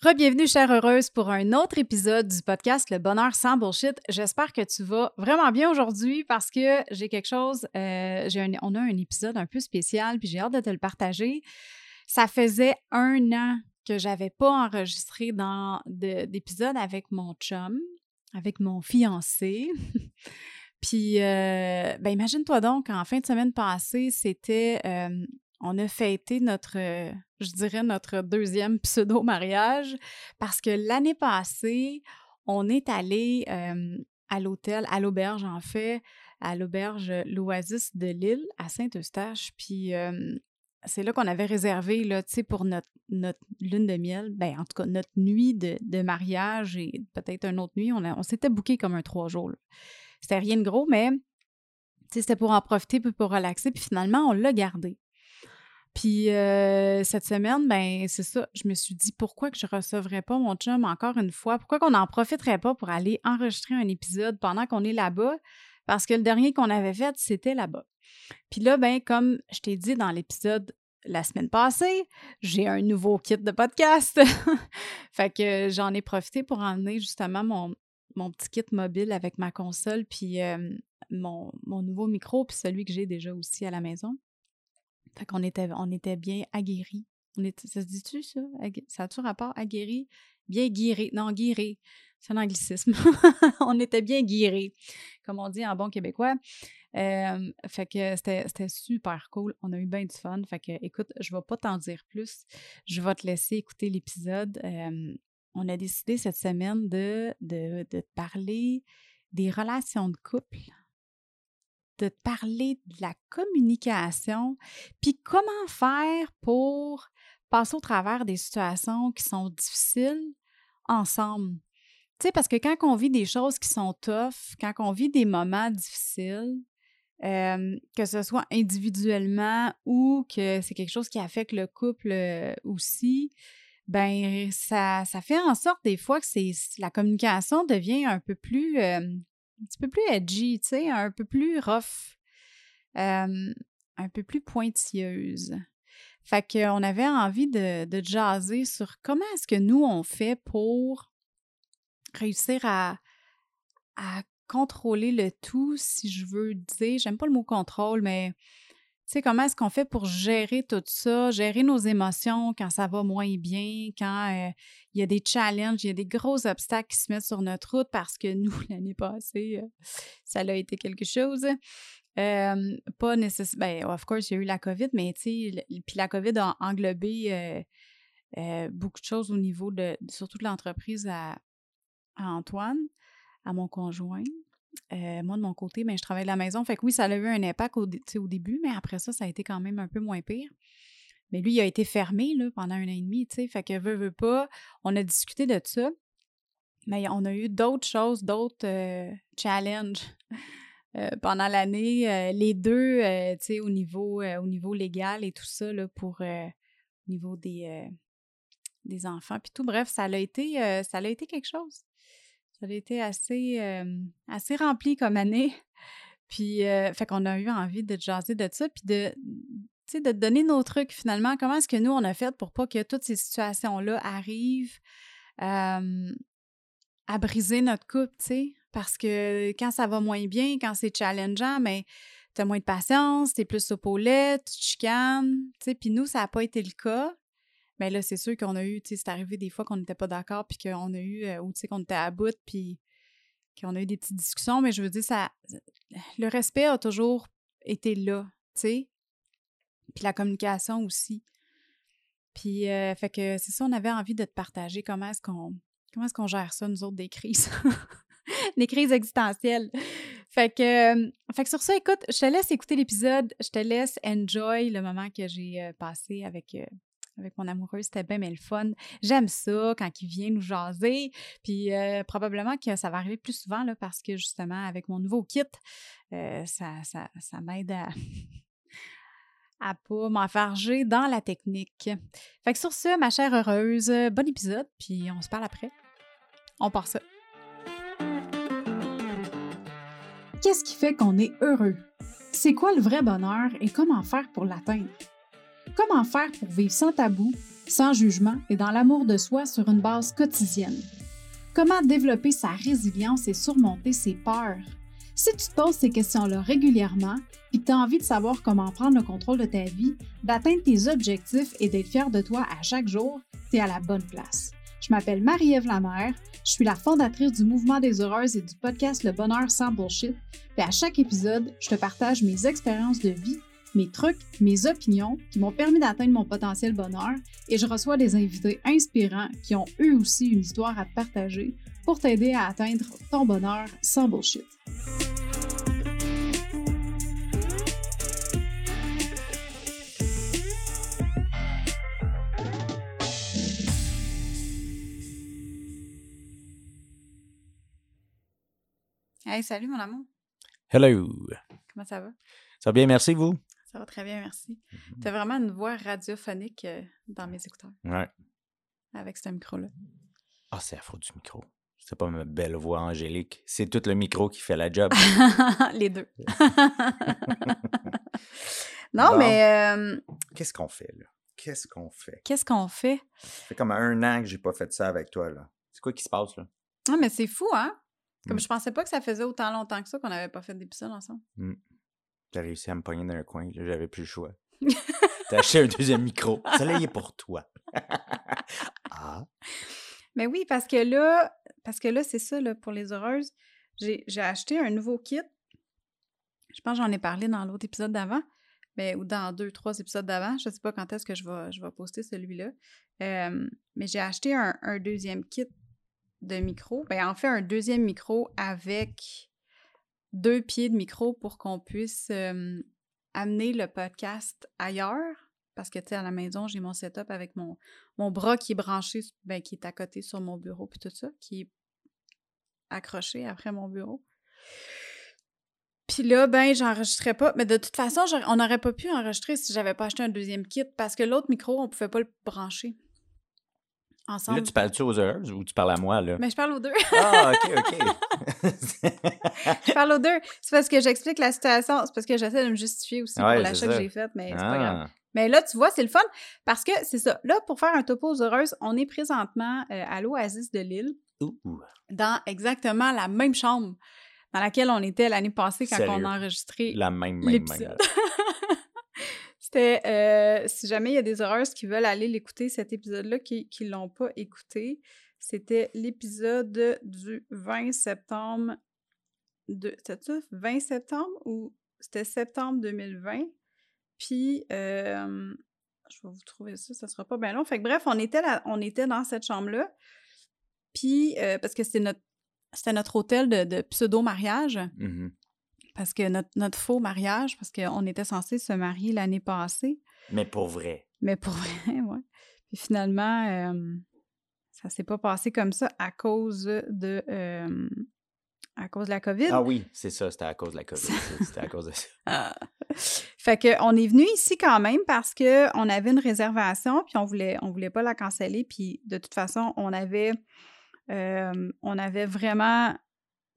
Re-bienvenue, chère heureuse, pour un autre épisode du podcast Le Bonheur sans Bullshit. J'espère que tu vas vraiment bien aujourd'hui parce que j'ai quelque chose, euh, j'ai on a un épisode un peu spécial, puis j'ai hâte de te le partager. Ça faisait un an que j'avais pas enregistré d'épisode avec mon chum, avec mon fiancé. puis, euh, ben imagine-toi donc, en fin de semaine passée, c'était euh, on a fêté notre, euh, je dirais, notre deuxième pseudo-mariage parce que l'année passée, on est allé à l'hôtel, à l'auberge en fait, à l'auberge L'Oasis de Lille, à Saint-Eustache. Puis c'est là qu'on avait réservé, là, tu sais, pour notre, lune de miel, ben en tout cas, notre nuit de, mariage et peut-être une autre nuit. On, on s'était booké comme un trois jours. C'était rien de gros, mais c'était pour en profiter, puis pour relaxer. Puis finalement, on l'a gardé. Puis euh, cette semaine, ben c'est ça, je me suis dit pourquoi que je recevrais pas mon chum encore une fois, pourquoi qu'on n'en profiterait pas pour aller enregistrer un épisode pendant qu'on est là-bas, parce que le dernier qu'on avait fait, c'était là-bas. Puis là, ben comme je t'ai dit dans l'épisode la semaine passée, j'ai un nouveau kit de podcast. fait que j'en ai profité pour emmener justement mon, mon petit kit mobile avec ma console, puis euh, mon, mon nouveau micro, puis celui que j'ai déjà aussi à la maison. Fait qu'on était, on était bien aguerris. On ça se dit-tu, ça? Ça a-tu rapport aguerri? Bien guéri. Non, guéri. C'est un anglicisme. on était bien guéris, comme on dit en bon québécois. fait que c'était super cool. On a eu bien du fun. Fait que, écoute, je ne vais pas t'en dire plus. Je vais te laisser écouter l'épisode. on a décidé cette semaine de, de, de parler des relations de couple de parler de la communication, puis comment faire pour passer au travers des situations qui sont difficiles ensemble. Tu sais, parce que quand on vit des choses qui sont tough, quand on vit des moments difficiles, que ce soit individuellement ou que c'est quelque chose qui affecte le couple euh, aussi, ben ça, ça fait en sorte des fois que la communication devient un peu plus un petit peu plus edgy, tu sais, un peu plus rough, un peu plus pointilleuse. Fait qu'on avait envie de, de jaser sur comment est-ce que nous, on fait pour réussir à, à contrôler le tout, si je veux dire. J'aime pas le mot contrôle, mais sais, comment est-ce qu'on fait pour gérer tout ça, gérer nos émotions quand ça va moins bien, quand euh, il y a des challenges, il y a des gros obstacles qui se mettent sur notre route parce que nous, l'année passée, euh, ça a été quelque chose. pas nécessairement, of course, il y a eu la COVID, mais tu sais, puis la COVID a englobé euh, beaucoup de choses au niveau de, surtout de l'entreprise à Antoine, à mon conjoint. Euh, moi, de mon côté, ben, je travaille de la maison. Fait que oui, ça a eu un impact au, au, début, mais après ça, ça a été quand même un peu moins pire. Mais lui, il a été fermé là, pendant un an et demi, tu sais. Fait que veut, veut pas. On a discuté de ça. Mais on a eu d'autres choses, d'autres euh, challenges euh, pendant l'année. les deux, tu sais, au niveau, au niveau légal et tout ça, là, pour au niveau des, des enfants. Puis tout, bref, ça a été, ça a été quelque chose. Ça a été assez, assez rempli comme année. Puis, fait qu'on a eu envie de jaser de ça, puis de, de donner nos trucs finalement. Comment est-ce que nous, on a fait pour pas que toutes ces situations-là arrivent à briser notre couple, tu sais? Parce que quand ça va moins bien, quand c'est challengeant, mais tu as moins de patience, tu es plus au tu chicanes, tu sais? Puis nous, ça n'a pas été le cas. Mais là, c'est sûr qu'on a eu, tu sais, c'est arrivé des fois qu'on n'était pas d'accord, puis qu'on a eu, euh, ou tu sais, qu'on était à bout, puis qu'on a eu des petites discussions, mais je veux dire, ça, le respect a toujours été là, tu sais, puis la communication aussi. Puis, euh, fait que c'est ça, on avait envie de te partager comment est-ce qu'on comment est-ce qu'on gère ça, nous autres, des crises. des crises existentielles. Fait que, euh, fait que sur ça, écoute, je te laisse écouter l'épisode, je te laisse enjoy le moment que j'ai passé avec, avec mon amoureux, c'était bien, mais le fun. J'aime ça quand il vient nous jaser. Puis euh, probablement que ça va arriver plus souvent là, parce que justement, avec mon nouveau kit, euh, ça, ça, ça m'aide à, à pas m'enfarger dans la technique. Fait que sur ce, ma chère heureuse, bon épisode, puis on se parle après. On part ça. Qu'est-ce qui fait qu'on est heureux? C'est quoi le vrai bonheur et comment faire pour l'atteindre? Comment faire pour vivre sans tabou, sans jugement et dans l'amour de soi sur une base quotidienne? Comment développer sa résilience et surmonter ses peurs? Si tu te poses ces questions-là régulièrement et tu as envie de savoir comment prendre le contrôle de ta vie, d'atteindre tes objectifs et d'être fier de toi à chaque jour, tu es à la bonne place. Je m'appelle Marie-Ève Lamère, je suis la fondatrice du Mouvement des Heureuses et du podcast Le Bonheur sans Bullshit. Et à chaque épisode, je te partage mes expériences de vie, mes trucs, mes opinions qui m'ont permis d'atteindre mon potentiel bonheur et je reçois des invités inspirants qui ont eux aussi une histoire à te partager pour t'aider à atteindre ton bonheur sans bullshit. Hey, salut mon amour. Hello. Comment ça va? Ça va bien, merci, vous? Ça va très bien, merci. Tu as vraiment une voix radiophonique euh, dans mes écouteurs. Ouais. Avec ce micro-là. Ah, c'est la faute du micro. C'est pas ma belle voix angélique. C'est tout le micro qui fait la job. Les deux. non, Bon. mais euh, Qu'est-ce qu'on fait, là? Qu'est-ce qu'on fait? qu'est-ce qu'on fait? Ça fait comme un an que j'ai pas fait ça avec toi, là. C'est quoi qui se passe, là? Non, mais c'est fou, hein? Comme Mm. je pensais pas que ça faisait autant longtemps que ça qu'on n'avait pas fait d'épisode ensemble. T'as réussi à me pogner dans un coin, là, j'avais plus le choix. T'as acheté un deuxième micro. Ça, là, il est pour toi. ah, Mais oui, parce que là, parce que là, c'est ça, là, pour les heureuses. J'ai j'ai acheté un nouveau kit. Je pense que j'en ai parlé dans l'autre épisode d'avant, mais ou dans deux, trois épisodes d'avant. Je sais pas quand est-ce que je vais, je vais poster celui-là. Euh, mais j'ai acheté un, un deuxième kit de micro. Ben, en fait, un deuxième micro avec deux pieds de micro pour qu'on puisse amener le podcast ailleurs. Parce que, tu sais, à la maison, j'ai mon setup avec mon, mon bras qui est branché, ben, qui est à côté sur mon bureau, puis tout ça, qui est accroché après mon bureau. Puis là, ben, j'enregistrais pas. Mais de toute façon, on n'aurait pas pu enregistrer si j'avais pas acheté un deuxième kit parce que l'autre micro, on pouvait pas le brancher ensemble. là, tu parles-tu aux heureuses ou tu parles à moi, là? Mais je parle aux deux. Ah, OK, OK. je parle aux deux. C'est parce que j'explique la situation. C'est parce que j'essaie de me justifier aussi Ouais, pour l'achat que j'ai fait, mais c'est pas grave. ah, Mais là, tu vois, c'est le fun parce que c'est ça. Là, pour faire un topo aux heureuses, on est présentement euh, à l'Oasis de Lille, ouh, ouh. dans exactement la même chambre dans laquelle on était l'année passée quand Sérieux? on a enregistré La même, même, même. C'était, euh, si jamais il y a des heureuses qui veulent aller l'écouter, cet épisode-là, qui ne l'ont pas écouté, c'était l'épisode du 20 septembre. De, c'était ça? 20 septembre ou c'était septembre 2020? Puis, euh, je vais vous trouver ça, ça sera pas bien long. Fait que bref, on était, là, on était dans cette chambre-là. Puis, euh, parce que c'était notre, notre hôtel de, pseudo-mariage Mhm. Parce que notre, notre faux mariage, parce qu'on était censé se marier l'année passée, Mais pour vrai. mais pour vrai, ouais. Puis finalement, euh, ça s'est pas passé comme ça à cause de euh, à cause de la COVID. Ah oui, c'est ça, c'était à cause de la COVID. C'était à cause de ça. Ah. fait que on est venu ici quand même parce que on avait une réservation puis on voulait on voulait pas la canceller puis de toute façon on avait euh, on avait vraiment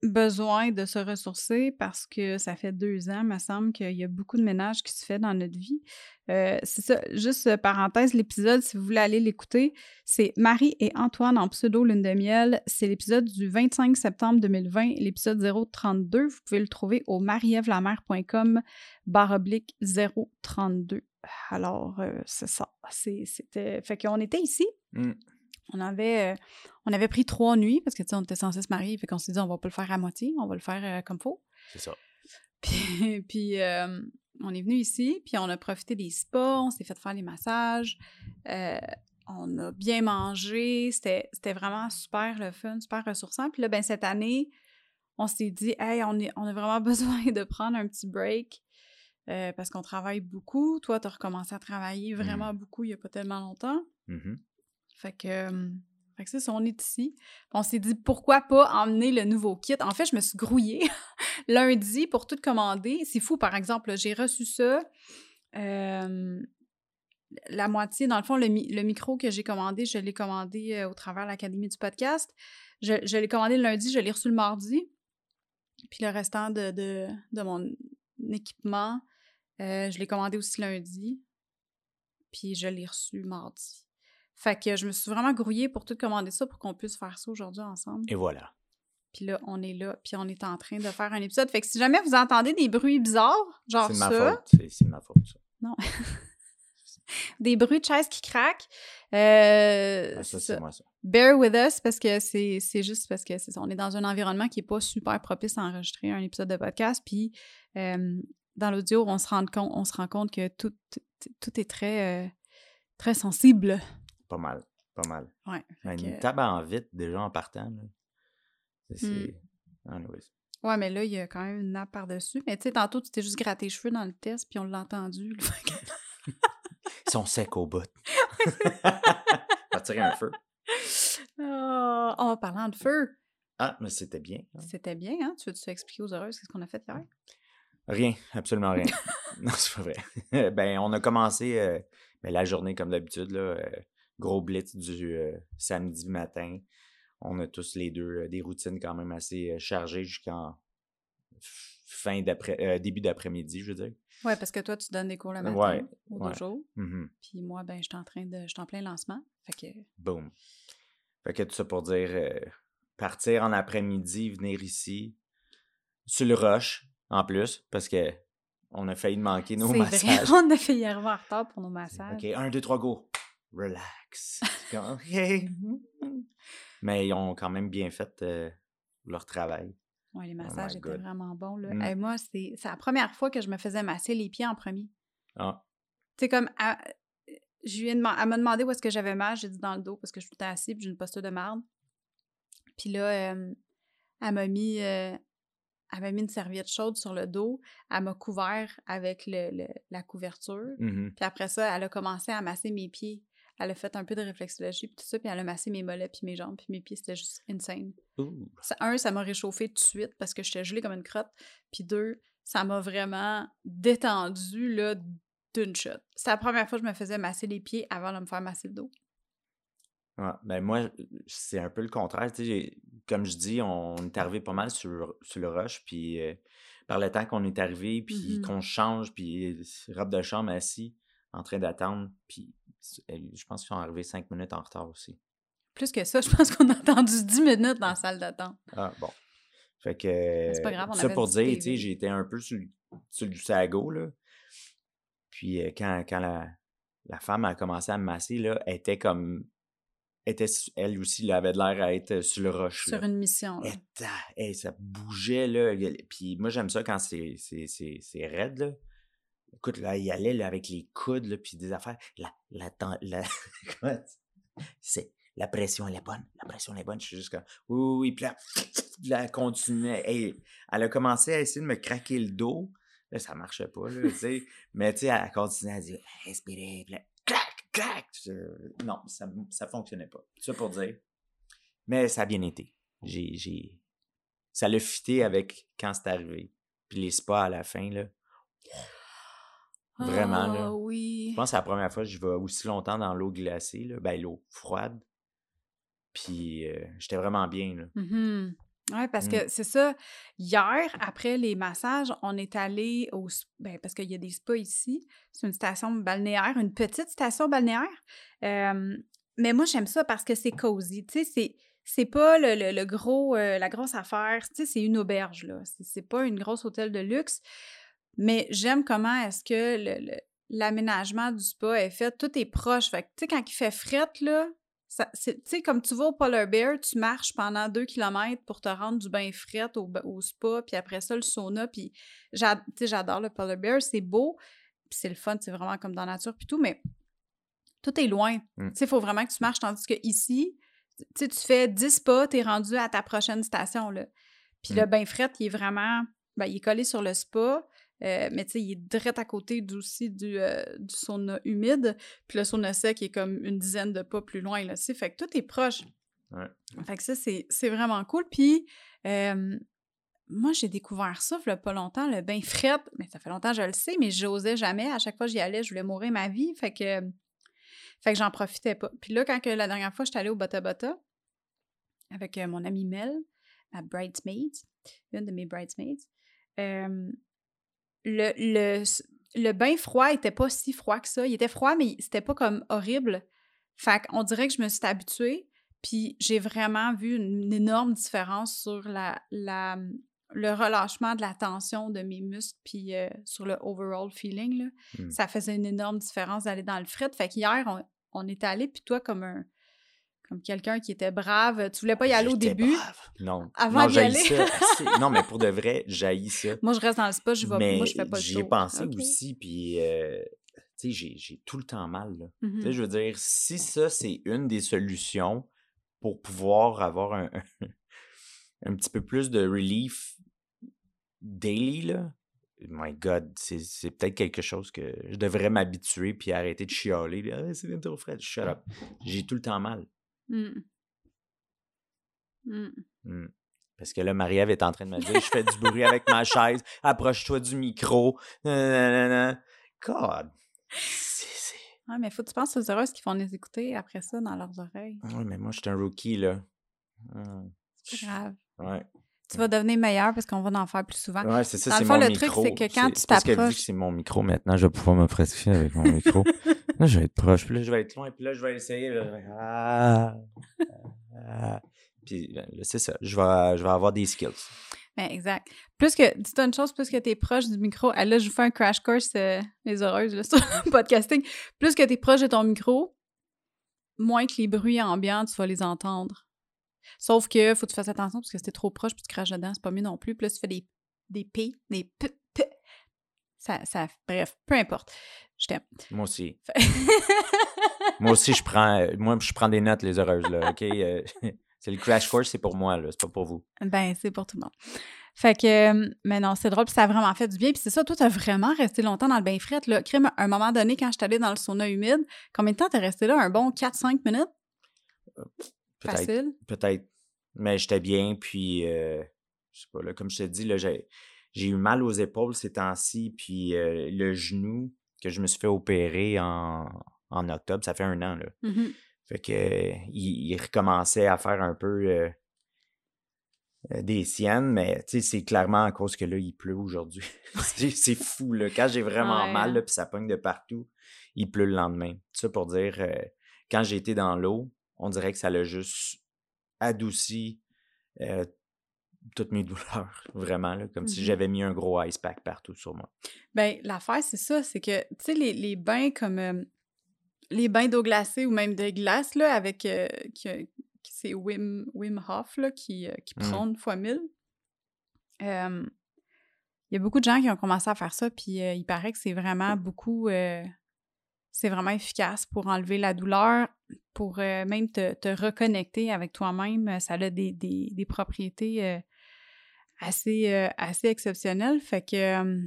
besoin de se ressourcer parce que ça fait deux ans, me semble, qu'il y a beaucoup de ménage qui se fait dans notre vie. Euh, c'est ça, juste euh, parenthèse, l'épisode, si vous voulez aller l'écouter, c'est Marie et Antoine en pseudo lune de miel. C'est l'épisode du 25 septembre 2020, l'épisode 032. Vous pouvez le trouver au marievlamère.com barre oblique 032. Alors, euh, c'est ça. C'était... Fait qu'on était ici. Mm. On avait, euh, on avait pris trois nuits parce que, tu sais, on était censé se marier. Fait qu'on s'est dit, on va pas le faire à moitié, on va le faire euh, comme faut. C'est ça. Puis, puis, euh, on est venu ici, puis on a profité des spas, on s'est fait faire des massages, euh, on a bien mangé, c'était vraiment super le fun, super ressourçant. Puis là, ben cette année, on s'est dit, hey, on, est, on a vraiment besoin de prendre un petit break euh, parce qu'on travaille beaucoup. Toi, tu as recommencé à travailler vraiment beaucoup il n'y a pas tellement longtemps. Mhm. Fait que, fait que ça, on est ici. On s'est dit pourquoi pas emmener le nouveau kit? En fait, je me suis grouillée lundi pour tout commander. C'est fou, par exemple, j'ai reçu ça. la moitié, dans le fond, le, mi- le micro que j'ai commandé, je l'ai commandé au travers de l'Académie du podcast. Je, l'ai commandé le lundi, je l'ai reçu le mardi. Puis le restant de, de, mon équipement, je l'ai commandé aussi lundi. Puis je l'ai reçu mardi. Fait que je me suis vraiment grouillée pour tout commander ça pour qu'on puisse faire ça aujourd'hui ensemble. Et voilà. Puis là, on est là, puis on est en train de faire un épisode. Fait que si jamais vous entendez des bruits bizarres, genre C'est ça, ma faute. C'est- C'est ma faute, ça. non, des bruits de chaises qui craquent, euh, Ah, c'est ça, c'est moi, ça. bear with us parce que c'est c'est juste parce que c'est ça. On est dans un environnement qui n'est pas super propice à enregistrer un épisode de podcast. Puis euh, dans l'audio, on se rend compte, on se rend compte que tout, tout, tout est très, euh, très sensible. Pas mal. Pas mal. Ouais. Une table en vite, déjà en partant. là. C'est. Hmm. Ouais, mais là, il y a quand même une nappe par-dessus. Mais tu sais, tantôt, tu t'es juste gratté les cheveux dans le test, puis on l'a entendu. Ils sont secs au bout. On va tirer un feu. Ah, oh, parlant de feu, Ah, mais c'était bien. hein. c'était bien, hein? Tu veux-tu expliquer aux heureuses ce qu'on a fait hier? Rien, absolument rien. non, c'est pas vrai. ben, on a commencé euh, ben, la journée comme d'habitude, là, euh, gros blitz du euh, samedi matin. On a tous les deux euh, des routines quand même assez euh, chargées jusqu'en fin d'après, début d'après-midi, je veux dire. Ouais, parce que toi, tu donnes des cours le matin Ouais, au ouais. dojo. Mhm. Puis moi, ben, je suis en train de. Je suis en plein lancement. Fait que. Boom. Fait que tout ça pour dire euh, partir en après-midi, venir ici, sur le rush, en plus, parce que on a failli manquer nos massages. vrai, on a fait hier en retard pour nos massages. OK, un, deux, trois, go. Relax. Comme, OK. Mais ils ont quand même bien fait euh, leur travail. Ouais, les Oh massages étaient vraiment bons. Là. Mm. Hey, moi, c'est c'est la première fois que je me faisais masser les pieds en premier. Ah, Tu sais, comme. elle- je lui ai elle m'a demandé où est-ce que j'avais mal. J'ai dit dans le dos parce que je suis tout assise puis j'ai une posture de marde. Puis là, euh, elle m'a mis. euh, elle m'a mis une serviette chaude sur le dos. Elle m'a couvert avec le, le- la couverture. mhm. Puis après ça, elle a commencé à masser mes pieds. Elle a fait un peu de réflexologie puis tout ça, puis elle a massé mes mollets puis mes jambes, puis mes pieds, c'était juste insane. Ça- un, ça m'a réchauffé tout de suite parce que j'étais gelée comme une crotte. Puis deux, ça m'a vraiment détendu là d'une shot. C'est la première fois que je me faisais masser les pieds avant de me faire masser le dos. Ouais, ben moi, c'est un peu le contraire. comme je dis, on est arrivé pas mal sur, sur le rush, puis euh, par le temps qu'on est arrivé, puis Mhm. qu'on change, puis euh, robe de chambre assis, en train d'attendre, puis je pense qu'ils sont arrivés cinq minutes en retard aussi. Plus que ça, je pense qu'on a attendu 10 minutes dans la salle d'attente. Ah, bon. Fait que. C'est pas grave, on ça avait pour dire, tu sais, été un peu sur, sur le sago, là. Puis euh, quand, quand la, la femme a commencé à me masser, là, elle était comme. Était, elle aussi, là, avait de l'air à être sur le roche. Sur là. une mission. là. Ça bougeait, là. Puis moi, j'aime ça quand c'est raide, là. Écoute, là, il allait là, avec les coudes, là, puis des affaires. La, la, c'est, la pression, elle est bonne. La pression, elle est bonne. Je suis juste comme, oui, oui. Puis là, elle continuait. Elle a commencé à essayer de me craquer le dos. Là, ça marchait pas, là. Mais, tu sais, elle continuait à dire, respirer. Puis là, clac, clac. Non, ça, ça fonctionnait pas. Ça pour dire. Mais ça a bien été. J'ai, j'ai... Ça l'a fité avec quand c'est arrivé. Puis les spas à la fin, là. Vraiment, là. Ah oui. Je pense que c'est la première fois que je vais aussi longtemps dans l'eau glacée, là. Ben, l'eau froide. Puis euh, j'étais vraiment bien, là. Mhm. Ouais, parce Mm. que c'est ça. Hier, après les massages, on est allé au. Ben, parce qu'il y a des spas ici. C'est une station balnéaire, une petite station balnéaire. Euh, mais moi, j'aime ça parce que c'est cosy. Tu sais, c'est. C'est pas le, le- le gros, euh, la grosse affaire. Tu sais, c'est une auberge, là. C'est- C'est pas une grosse hôtel de luxe. Mais j'aime comment est-ce que l'aménagement du spa est fait. Tout est proche. Fait que, tu sais, quand il fait frette, là, ça- c'est- Tu sais, comme tu vas au Polar Bear, tu marches pendant deux kilomètres pour te rendre du bain fret au, au spa, puis après ça, le sauna. Puis, tu j'adore le Polar Bear, c'est beau, puis c'est le fun, c'est vraiment comme dans la nature, puis tout, mais tout est loin. Mm. Tu sais, il faut vraiment que tu marches, tandis que ici, tu sais, tu fais 10 pas, t'es rendu à ta prochaine station, là. Puis Mm. le bain fret, il est vraiment... Ben, il est collé sur le spa, euh, mais tu sais, il est direct à côté aussi du, euh, du sauna humide. Puis le sauna sec est comme une dizaine de pas plus loin, là, tu sais. Fait que tout est proche. Ouais. Fait que ça, c'est vraiment cool. Puis, euh, moi, j'ai découvert ça, il pas longtemps, le bain fret. Mais ça fait longtemps que je le sais, mais j'osais jamais. À chaque fois que j'y allais, je voulais mourir ma vie. Fait que, fait que j'en profitais pas. Puis là, quand que la dernière fois, j'étais allée au Bota Bota avec euh, mon amie Mel, ma bridesmaid, une de mes bridesmaids, euh, le, le, le bain froid était pas si froid que ça. Il était froid, mais c'était pas comme horrible. Fait qu'on dirait que je me suis habituée, puis j'ai vraiment vu une, énorme différence sur la, la, le relâchement de la tension de mes muscles, puis euh, sur le overall feeling. Là. Hmm. Ça faisait une énorme différence d'aller dans le fret. Fait qu'hier, on, on est allé, puis toi, comme un comme quelqu'un qui était brave. Tu voulais pas y aller au début? brave. Non. Avant d'y aller? ça. Non, mais pour de vrai, j'haïs ça. Moi, je reste dans le spa, je vais, mais moi, je fais pas j'y ai pensé aussi, puis euh, tu sais, j'ai- j'ai tout le temps mal. Là. Tu sais, je veux dire, si ça, c'est une des solutions pour pouvoir avoir un, un petit peu plus de relief daily, là, my God, c'est c'est peut-être quelque chose que je devrais m'habituer puis arrêter de chialer. Ah, c'est bien trop frais. Shut up. J'ai tout le temps mal. Mm. Mm. Hmm. Parce que là, Marie-Ève est en train de me dire Je fais du bruit avec ma chaise, approche-toi du micro. Nanana. God. Ouais, mais faut que tu penses aux heureuses qui vont les écouter après ça dans leurs oreilles. Ouais, mais moi, je suis un rookie, là. C'est grave. Ouais. Tu vas devenir meilleur parce qu'on va en faire plus souvent. Ouais, c'est ça, c'est mon le truc, micro. c'est que quand tu parce que vu que t'approches- c'est mon micro, maintenant, je vais pouvoir me pratiquer avec mon micro. là, je vais être proche, puis là, je vais être loin, puis là, je vais essayer. Là, je vais- Ah, ah. Puis là, c'est ça, je vais, je vais avoir des skills. Ben, exact. Plus que, dis-toi une chose, plus que t'es proche du micro, ah, là, je vous fais un crash course, euh, les heureuses, là, sur le podcasting. Plus que t'es proche de ton micro, moins que les bruits ambiants, tu vas les entendre. Sauf que, faut que tu fasses attention, parce que si t'es trop proche, puis tu craches dedans, c'est pas mieux non plus. Puis là, tu fais des, des P, des P. Ça, ça, bref, peu importe. Je t'aime. Moi aussi. Moi aussi, je prends, euh, moi, je prends des notes, les heureuses, là, OK? Euh, c'est le crash course, c'est pour moi, là, c'est pas pour vous. Ben, c'est pour tout le monde. Fait que, euh, mais non, c'est drôle, puis ça a vraiment fait du bien. Puis c'est ça, toi, t'as vraiment resté longtemps dans le bain fret, là. Crème, à un moment donné, quand je suis allée dans le sauna humide, combien de temps t'es resté là? Un bon 4-5 minutes? Peut-être, Facile? peut-être. Mais j'étais bien, puis, euh, je sais pas, là, comme je te dis, là, j'ai, j'ai eu mal aux épaules ces temps-ci, puis euh, le genou que je me suis fait opérer en, en octobre, ça fait un an, là. Mhm. Fait que il, il recommençait à faire un peu euh, euh, des siennes, mais tu sais, c'est clairement à cause que là, il pleut aujourd'hui. c'est, c'est fou, là. Quand j'ai vraiment Ouais. mal, là, puis ça pogne de partout, il pleut le lendemain. Ça pour dire, euh, quand j'ai été dans l'eau, on dirait que ça l'a juste adouci euh, toutes mes douleurs, vraiment, là, comme si Mhm. j'avais mis un gros ice pack partout sur moi. Ben, l'affaire, c'est ça, c'est que, tu sais, les, les bains comme euh, les bains d'eau glacée ou même de glace, là, avec, euh, qui- c'est Wim, Wim Hof, là, qui, euh, qui Mm. prône fois mille. Euh, Il y a beaucoup de gens qui ont commencé à faire ça, puis euh, il paraît que c'est vraiment beaucoup, euh, c'est vraiment efficace pour enlever la douleur, pour euh, même te, te reconnecter avec toi-même. Ça a des, des, des propriétés euh, assez, euh, assez exceptionnelles. Fait que, euh,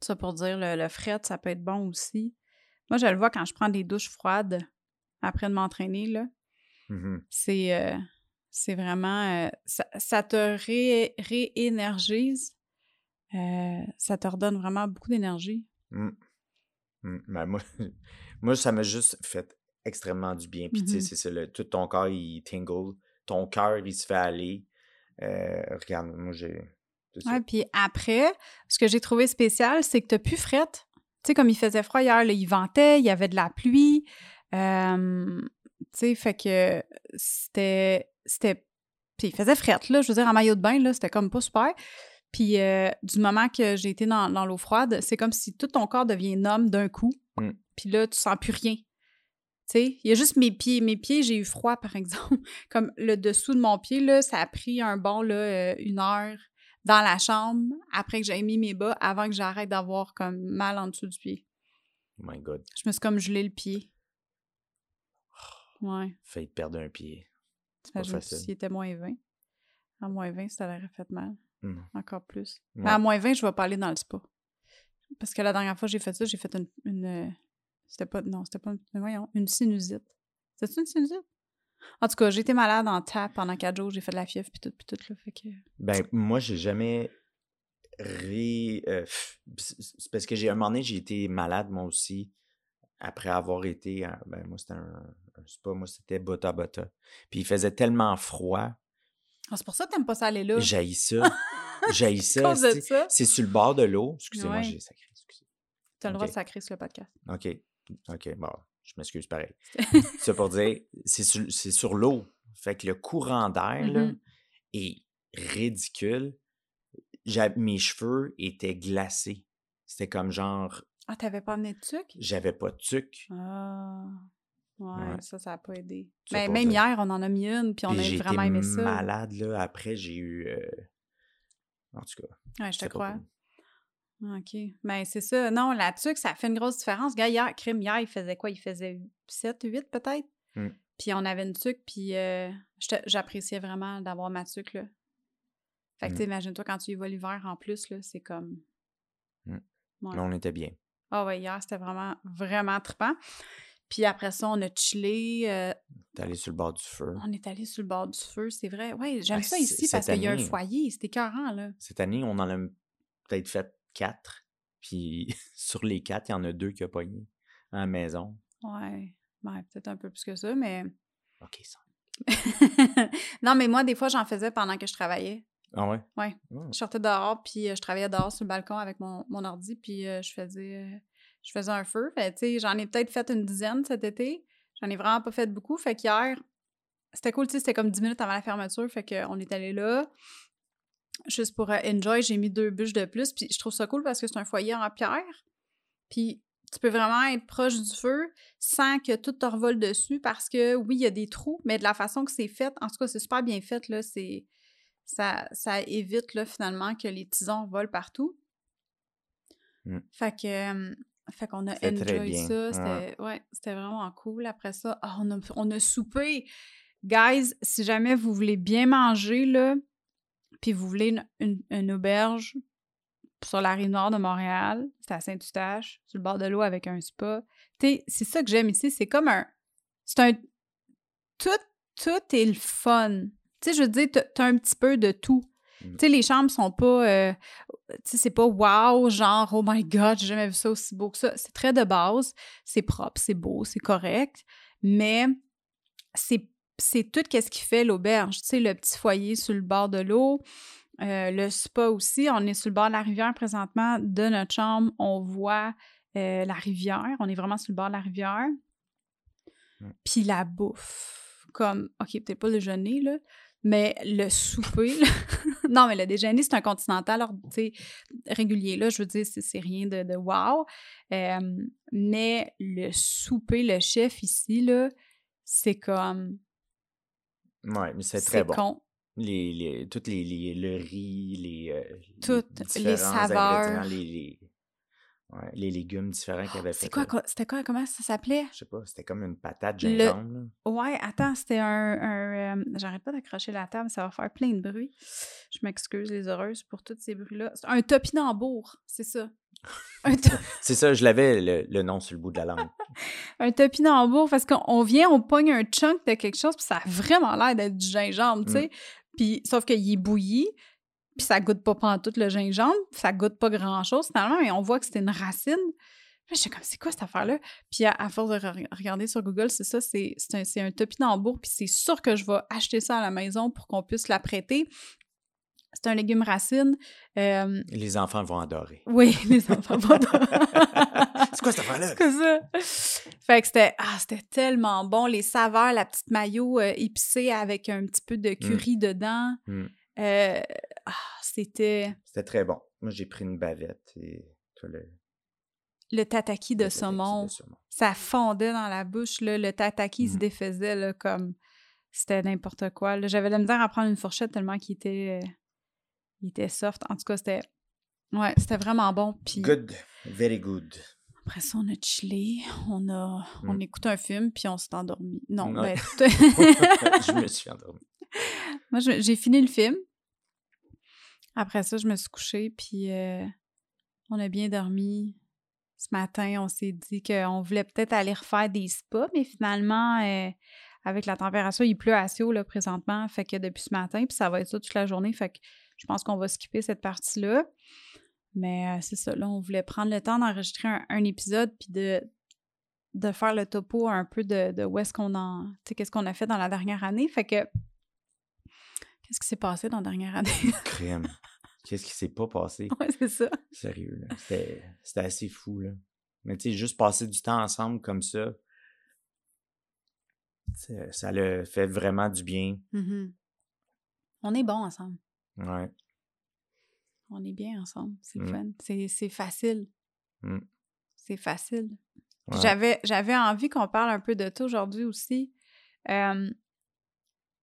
ça pour dire, le, le fret, ça peut être bon aussi. Moi, je le vois quand je prends des douches froides après de m'entraîner, là. C'est euh, c'est vraiment... euh, ça, ça te ré- réénergise. Ça te redonne vraiment beaucoup d'énergie. Mm. Mm. Ben, moi, moi, ça m'a juste fait extrêmement du bien. Puis, tu sais, Mhm. c'est ça, le- tout ton corps, il tingle. Ton cœur, il se fait aller. Euh, regarde, moi, j'ai. Ouais, puis après, ce que j'ai trouvé spécial, c'est que t'as plus frette. Tu sais, comme il faisait froid hier, là, il ventait, il y avait de la pluie. Euh, tu sais, fait que c'était... c'était puis il faisait frette, là. Je veux dire, en maillot de bain, là, c'était comme pas super. Puis euh, du moment que j'ai été dans, dans l'eau froide, c'est comme si tout ton corps devient homme d'un coup. Mm. Puis là, tu sens plus rien. Tu sais, il y a juste mes pieds. Mes pieds, j'ai eu froid, par exemple. Comme le dessous de mon pied, là, ça a pris un bon, là, euh, une heure dans la chambre après que j'ai mis mes bas avant que j'arrête d'avoir comme mal en dessous du pied. Oh my God. Je me suis comme gelé le pied. Ouais. Fait perdre un pied. T'imagines facile. s'il était moins 20. À moins 20, ça l'aurait fait mal. Mm. Encore plus. Ouais. Mais à moins 20, je vais pas aller dans le spa. Parce que la dernière fois que j'ai fait ça, j'ai fait une. une, euh, c'était pas. Non, c'était pas. une- Voyons, une sinusite. C'était une sinusite? En tout cas, j'ai été malade en TAP pendant quatre jours. J'ai fait de la fièvre puis tout, puis tout, là. Fait que. Ben, moi, j'ai jamais ré. euh, c'est parce que j'ai un moment donné, j'ai été malade, moi aussi, après avoir été. à- Ben, moi, c'était un, un spa, moi, c'était Bota Bota. Puis il faisait tellement froid. Ah, c'est pour ça que t'aimes pas ça aller là. J'haïs ça. J'haïs ça. C'est- sur le bord de l'eau. Excusez-moi, Ouais. j'ai sacré. Excusez. T'as le droit de sacrer sur le podcast. OK. OK, bon. je m'excuse pareil. C'est pour dire, c'est sur, l'eau. Fait que le courant d'air, là, Mhm. est ridicule. Mes cheveux étaient glacés. C'était comme genre, Ah, t'avais pas amené de sucre? j'avais pas de tuque. Ah. Ouais, Ouais. ça, ça a pas aidé. Mais pour même dire. hier, on en a mis une, puis on Puis a vraiment aimé ça. malade, là. Après, j'ai eu... euh, En tout cas, Ouais, je te crois. cool. OK. Mais c'est ça. Non, la tuque, ça fait une grosse différence. Gars, hier, crime, hier, il faisait quoi? Il faisait 7, 8 peut-être? Mm. Puis on avait une tuque, puis euh, j'appréciais vraiment d'avoir ma tuque, là. Fait que, Mm. tu imagine-toi quand tu y vas l'hiver en plus, là, c'est comme... Mm. Ouais. Là, on était bien. Ah ouais, hier, c'était vraiment, vraiment trippant. Puis après ça, on a chillé. euh, T'es allé sur le bord du feu. on est allé sur le bord du feu, c'est vrai. Ouais, j'aime Ouais, ça ici parce qu'il y a un foyer. C'était écœurant, là. Cette année, on en a peut-être fait quatre. Puis sur les quatre, il y en a deux qui ont pogné à la maison. Ouais. Ouais, peut-être un peu plus que ça, mais... OK, ça. non, mais moi, des fois, j'en faisais pendant que je travaillais. Ah ouais? Ouais. Ah. Je sortais dehors, puis euh, je travaillais dehors sur le balcon avec mon, mon ordi, puis euh, je faisais je faisais un feu. Fait, j'en ai peut-être fait une dizaine cet été. J'en ai vraiment pas fait beaucoup. Fait qu'hier, c'était cool, tu sais, c'était comme 10 minutes avant la fermeture. Fait qu'on est allé là. Juste pour euh, enjoy, j'ai mis deux bûches de plus. Puis je trouve ça cool parce que c'est un foyer en pierre. Puis tu peux vraiment être proche du feu sans que tout te revole dessus parce que oui, il y a des trous, mais de la façon que c'est fait, en tout cas, c'est super bien fait, là. C'est ça, ça évite là, finalement que les tisons volent partout. Mm. Fait que euh, fait qu'on a enjoy ça. C'était ouais, c'était vraiment cool. Après ça, ah, on, a, on a soupé. Guys, si jamais vous voulez bien manger, là, puis vous voulez une, une- une auberge sur la rive nord de Montréal, c'est à Saint-Eustache, sur le bord de l'eau avec un spa. Tu sais, c'est ça que j'aime ici. C'est comme un. C'est un. Tout, tout est le fun. Tu sais, je veux dire, t'as t'as un petit peu de tout. Mm. Tu sais, les chambres sont pas. euh, tu sais, c'est pas wow, genre, oh my god, j'ai jamais vu ça aussi beau que ça. C'est très de base. C'est propre, c'est beau, c'est correct. Mais c'est c'est tout qu'est-ce qui fait l'auberge. Tu sais, le petit foyer sur le bord de l'eau, euh, le spa aussi. On est sur le bord de la rivière présentement. De notre chambre, on voit euh, la rivière. On est vraiment sur le bord de la rivière. Puis la bouffe. Comme, OK, peut-être pas le déjeuner, là, mais le souper. là- non, mais le déjeuner, c'est un continental alors, tu sais, régulier. Là, je veux dire, c'est c'est rien de, de wow. Euh, mais le souper, le chef ici, là, c'est comme. Ouais, mais c'est très bon. con. Les, les, toutes les, les- le riz, les, euh, Toutes les saveurs. Les, les, ouais, les légumes différents qu'il avait fait. C'est quoi, c'était quoi, comment ça s'appelait? Je sais pas, c'était comme une patate Le- gingembre. là. Ouais, attends, c'était un. un, euh, J'arrête pas d'accrocher la table, ça va faire plein de bruit. Je m'excuse, les heureuses, pour tous ces bruits-là. Un topinambour, c'est ça. C'est ça, je l'avais le, le nom sur le bout de la langue. un topinambour, parce qu'on on vient, on pogne un chunk de quelque chose, puis ça a vraiment l'air d'être du gingembre, tu sais. Puis, sauf qu'il est bouilli, puis ça goûte pas pantoute le gingembre, ça goûte pas grand-chose, finalement, mais on voit que c'était une racine. Puis j'étais comme, c'est quoi cette affaire-là? Puis à, à force de re- regarder sur Google, c'est ça, c'est c'est un, c'est un topinambour, puis c'est sûr que je vais acheter ça à la maison pour qu'on puisse l'apprêter. C'est un légume racine. Euh, Les enfants vont adorer. oui, les enfants vont... C'est quoi cette affaire-là? C'est que ça? Fait que c'était ah, c'était tellement bon. Les saveurs, la petite maillot euh, épicée avec un petit peu de curry dedans. Mm. Euh, ah, c'était C'était très bon. Moi, j'ai pris une bavette et toi, le, le tataki de le tataki saumon. de saumon. Ça fondait dans la bouche. Là. Le tataki se Mm. défaisait là, comme c'était n'importe quoi. là. J'avais de la misère à prendre une fourchette tellement qu'il était, euh, il était soft. En tout cas, c'était ouais, c'était vraiment bon. Puis Good. Very good. après ça, on a chillé. On a, on Mm. écouté un film, puis on s'est endormi. Non, ben, je me suis endormi. Moi, j'ai fini le film. Après ça, je me suis couchée, puis euh, on a bien dormi. Ce matin, on s'est dit qu'on voulait peut-être aller refaire des spas, mais finalement, euh, avec la température, il pleut à Sio, là, présentement, fait que depuis ce matin, puis ça va être ça toute la journée, fait que je pense qu'on va skipper cette partie-là. Mais euh, c'est ça, là, on voulait prendre le temps d'enregistrer un, un épisode, puis de, de faire le topo un peu de, de où est-ce qu'on en... Tu sais, qu'est-ce qu'on a fait dans la dernière année, fait que... Qu'est-ce qui s'est passé dans la dernière année? Crème. Qu'est-ce qui s'est pas passé? ouais, c'est ça. Sérieux, là. C'était assez fou, là. Mais tu sais, juste passer du temps ensemble comme ça, ça le fait vraiment du bien. Mhm. On est bons ensemble. Ouais. On est bien ensemble. C'est Mm. fun. C'est facile. Mm. C'est facile. Ouais. J'avais, j'avais envie qu'on parle un peu de ça aujourd'hui aussi. Euh,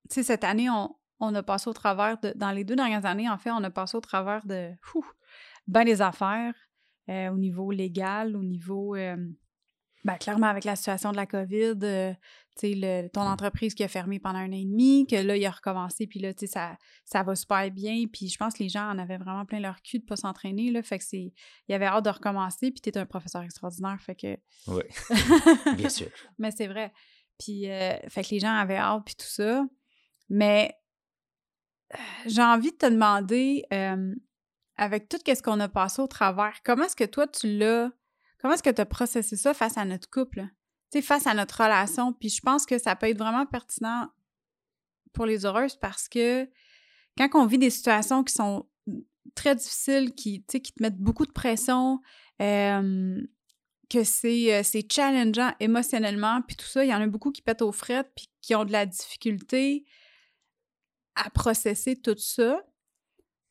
tu sais, cette année, on, on a passé au travers de. Dans les deux dernières années, en fait, on a passé au travers de. Ouh, ben des affaires euh, au niveau légal, au niveau. euh, ben, clairement, avec la situation de la COVID, euh, tu sais, le- ton entreprise qui a fermé pendant un an et demi, que là, il a recommencé, puis là, tu sais, ça, ça va super bien. Puis je pense que les gens en avaient vraiment plein leur cul de pas s'entraîner, là. Fait que c'est. Il y avait hâte de recommencer, puis t'es un professeur extraordinaire, fait que. Oui, bien sûr. Mais c'est vrai. Puis, euh, fait que les gens avaient hâte, puis tout ça. Mais euh, j'ai envie de te demander, euh, avec tout ce qu'on a passé au travers, comment est-ce que toi, tu l'as... Comment est-ce que tu as processé ça face à notre couple? Tu face à notre relation. Puis je pense que ça peut être vraiment pertinent pour les heureuses parce que quand on vit des situations qui sont très difficiles, qui, qui te mettent beaucoup de pression, que c'est euh, c'est challengeant émotionnellement, puis tout ça, il y en a beaucoup qui pètent aux frettes, puis qui ont de la difficulté à processer tout ça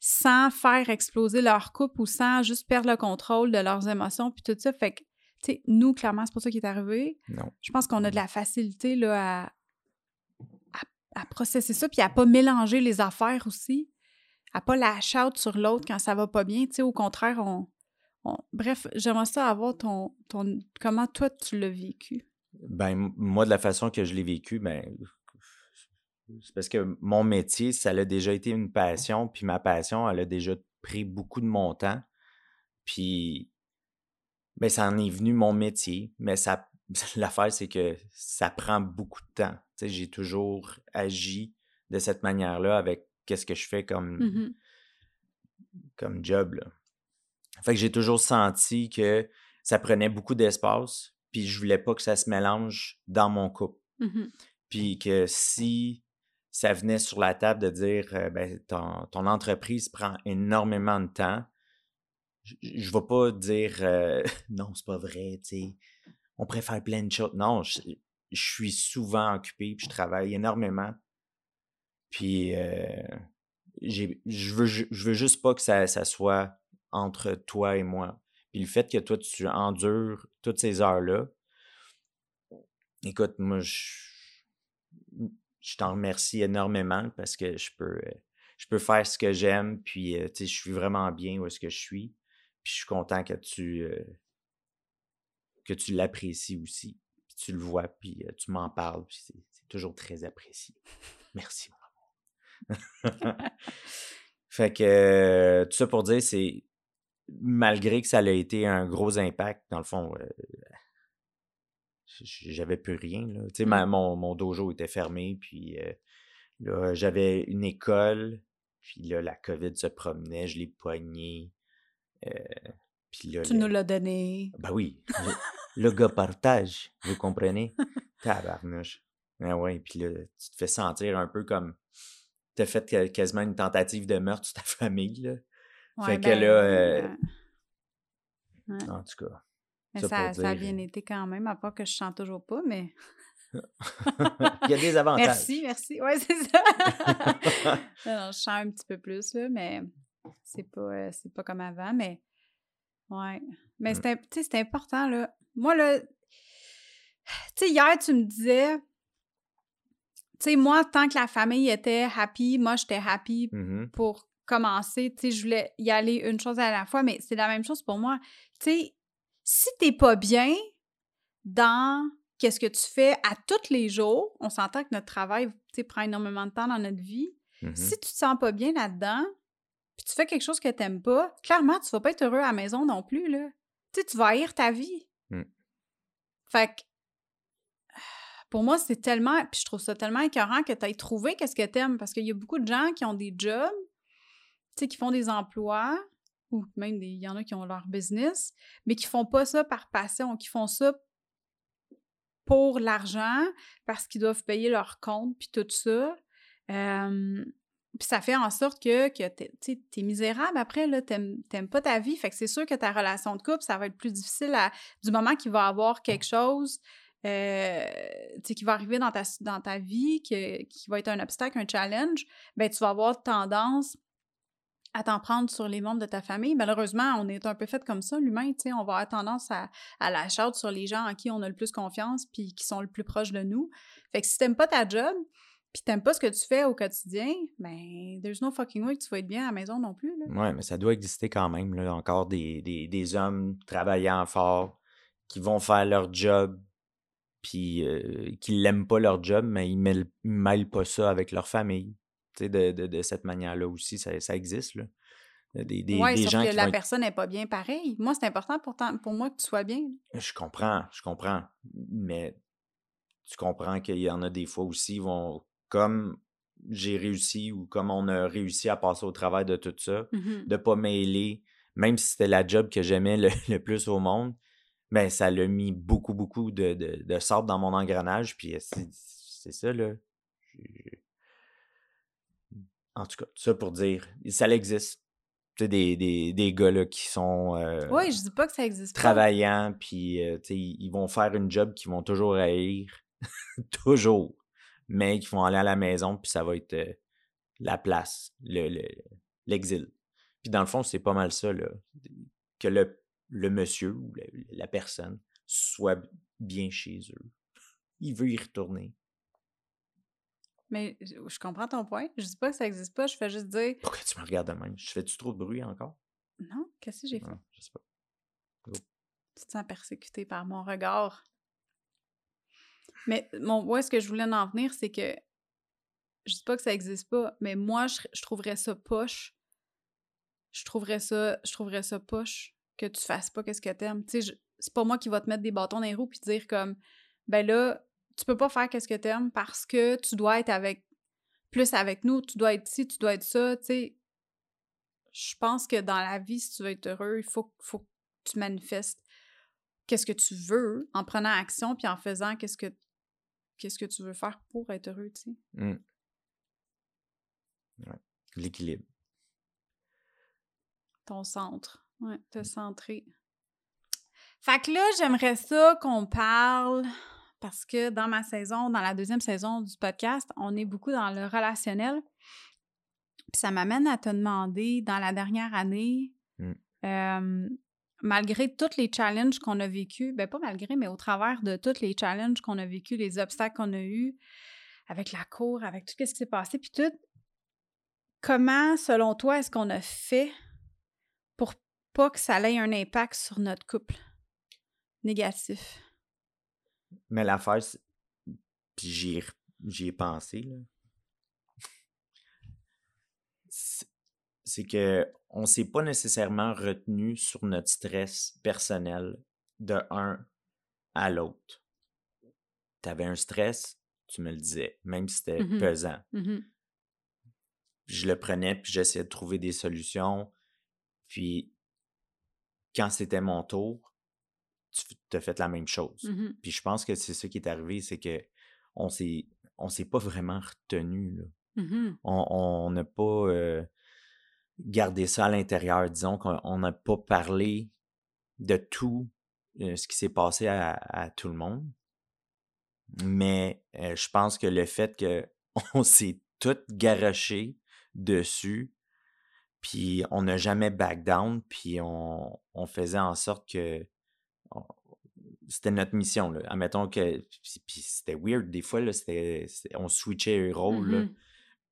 sans faire exploser leur couple ou sans juste perdre le contrôle de leurs émotions, puis tout ça. Fait que, tu sais, nous, clairement, c'est pour ça qui est arrivé. Non. Je pense qu'on a de la facilité là, à, à, à processer ça, puis à pas mélanger les affaires aussi, à pas lâcher out sur l'autre quand ça va pas bien. Tu sais, au contraire, on, on- Bref, j'aimerais ça avoir ton, ton... Comment toi, tu l'as vécu? Ben, moi, de la façon que je l'ai vécu, ben, c'est parce que mon métier, ça a déjà été une passion, puis ma passion, elle a déjà pris beaucoup de mon temps. Puis, ben, ça en est venu mon métier, mais ça, l'affaire, c'est que ça prend beaucoup de temps. Tu sais, j'ai toujours agi de cette manière-là avec qu'est-ce que je fais comme, Mhm. comme job. Là. Fait que j'ai toujours senti que ça prenait beaucoup d'espace, puis je voulais pas que ça se mélange dans mon couple. Mhm. Puis que si ça venait sur la table de dire euh, ben, ton, ton entreprise prend énormément de temps, je, je vais pas dire euh, non, c'est pas vrai, tu sais, on préfère plein de choses. Non, je, suis souvent occupé, puis je travaille énormément. Puis euh, je veux, je veux juste pas que ça, ça soit entre toi et moi. Puis le fait que toi, tu endures toutes ces heures-là, écoute, moi, je, je t'en remercie énormément parce que je peux, euh, je peux faire ce que j'aime, puis euh, je suis vraiment bien où est-ce que je suis. Puis je suis content que tu, euh, que tu l'apprécies aussi. Puis tu le vois, puis tu m'en parles, puis c'est toujours très apprécié. Merci, mon amour. fait que, tout ça pour dire, c'est malgré que ça a été un gros impact, dans le fond, j'avais plus rien. Là. Tu sais, ma- Mm. mon, mon dojo était fermé, puis euh, là, j'avais une école, puis là, la COVID se promenait, je l'ai poignée. euh, puis là, Tu le- nous l'as donné. ben oui, le, le gars partage, vous comprenez? Tabarnouche. Ah ouais, puis là, tu te fais sentir un peu comme t'as fait quasiment une tentative de meurtre sur ta famille, là. Ouais, Fait que ben, là, euh, ouais. En tout cas. Mais ça ça, a bien été quand même, à part que je chante toujours pas, mais... Il y a des avantages. Merci, merci. Ouais, c'est ça. non, je chante un petit peu plus, là, mais c'est pas, euh, c'est pas comme avant, mais... Ouais. Mais Mm. c'est important, là. Moi, là... Tu sais, hier, tu me disais... Tu sais, moi, tant que la famille était happy, moi, j'étais happy Mhm. pour commencer. Tu sais, je voulais y aller une chose à la fois, mais c'est la même chose pour moi. Tu sais, si t'es pas bien dans qu'est-ce que tu fais à tous les jours, on s'entend que notre travail, prend énormément de temps dans notre vie. Mhm. Si tu te sens pas bien là-dedans, puis tu fais quelque chose que t'aimes pas, clairement, tu vas pas être heureux à la maison non plus, là. Tu vas haïr ta vie. Mm. Fait que, pour moi, c'est tellement, puis je trouve ça tellement écœurant que tu aies trouvé qu'est-ce que t'aimes, parce qu'il y a beaucoup de gens qui ont des jobs, tu sais, qui font des emplois, ou même il y en a qui ont leur business, mais qui font pas ça par passion, qui font ça pour l'argent, parce qu'ils doivent payer leur compte, puis tout ça. Puis ça fait en sorte que, que tu t'es misérable après, là, t'aimes, pas ta vie. Fait que c'est sûr que ta relation de couple, ça va être plus difficile à, du moment qu'il va avoir quelque chose euh, qui va arriver dans ta, dans ta vie, qui, qui va être un obstacle, un challenge, ben tu vas avoir tendance à t'en prendre sur les membres de ta famille. Malheureusement, on est un peu fait comme ça, l'humain, tu sais, on va avoir tendance à, à la sur les gens en qui on a le plus confiance puis qui sont le plus proches de nous. Fait que si t'aimes pas ta job, puis t'aimes pas ce que tu fais au quotidien, ben, there's no fucking way que tu vas être bien à la maison non plus. Là. Ouais, mais ça doit exister quand même, là, encore des, des, des hommes travaillant fort qui vont faire leur job, puis euh, qui n'aiment pas leur job, mais ils ne mêlent, pas ça avec leur famille. De, de, de, cette manière-là aussi, ça, ça existe. Là. Des, des, ouais, des gens que la personne n'est pas bien pareil. Moi, c'est important pour, pour moi que tu sois bien. Je comprends, je comprends. Mais tu comprends qu'il y en a des fois aussi, vont comme j'ai réussi ou comme on a réussi à passer au travail de tout ça, mmh de pas mêler, même si c'était la job que j'aimais le, plus au monde, ben ça l'a mis beaucoup, beaucoup de, de, de sable dans mon engrenage. Puis c'est ça, là. En tout cas, ça pour dire, ça existe. Tu des, des, des gars là, qui sont. Euh, oui, je dis pas que ça existe. Travaillant, puis euh, ils vont faire une job qu'ils vont toujours haïr. toujours mais qui vont aller à la maison, puis ça va être euh, la place, l'exil. Le, puis dans le fond, c'est pas mal ça, là, que le, le monsieur ou la personne soit bien chez eux. Il veut y retourner. Mais je comprends ton point. Je dis pas que ça existe pas, je fais juste dire. Pourquoi tu me regardes de même? Je fais-tu trop de bruit encore? Non, qu'est-ce que j'ai fait? je sais pas. Tu te sens persécuté par mon regard. Mais mon, ouais, ce que je voulais en venir, c'est que je dis pas que ça existe pas, mais moi, je, trouverais ça poche. Je trouverais ça, je trouverais ça poche que tu fasses pas qu'est-ce que t'aimes. Tu sais, c'est pas moi qui va te mettre des bâtons dans les roues puis te dire comme, ben là, tu peux pas faire qu'est-ce que t'aimes parce que tu dois être avec, plus avec nous, tu dois être ci, tu dois être ça, tu sais. Je pense que dans la vie, si tu veux être heureux, il faut, faut que tu manifestes qu'est-ce que tu veux en prenant action puis en faisant qu'est-ce que qu'est-ce que tu veux faire pour être heureux, tu sais. Mmh. L'équilibre. Ton centre. Ouais, te mmh. centrer. Fait que là, j'aimerais ça qu'on parle parce que dans ma saison, dans la deuxième saison du podcast, on est beaucoup dans le relationnel. Puis ça m'amène à te demander, dans la dernière année, mmh malgré tous les challenges qu'on a vécus, ben pas malgré, mais au travers de tous les challenges qu'on a vécus, les obstacles qu'on a eus avec la cour, avec tout ce qui s'est passé, puis tout, comment, selon toi, est-ce qu'on a fait pour pas que ça ait un impact sur notre couple négatif? Mais l'affaire, puis j'y ai, ai pensé, là. c'est que on s'est pas nécessairement retenu sur notre stress personnel de un à l'autre. Tu avais un stress, tu me le disais, même si c'était mmh pesant. Mmh je le prenais, puis j'essayais de trouver des solutions. Puis, quand c'était mon tour, tu as fait la même chose. Mmh puis je pense que c'est ce qui est arrivé, c'est que on s'est on s'est pas vraiment retenu. On n'a pas euh, garder ça à l'intérieur. Disons qu'on n'a pas parlé de tout euh, ce qui s'est passé à, tout le monde. Mais euh, je pense que le fait qu'on s'est tout garoché dessus, puis on n'a jamais back down, puis on, faisait en sorte que c'était notre mission. Là. Admettons que. Puis c'était weird, des fois, là, on switchait un rôle. Mmh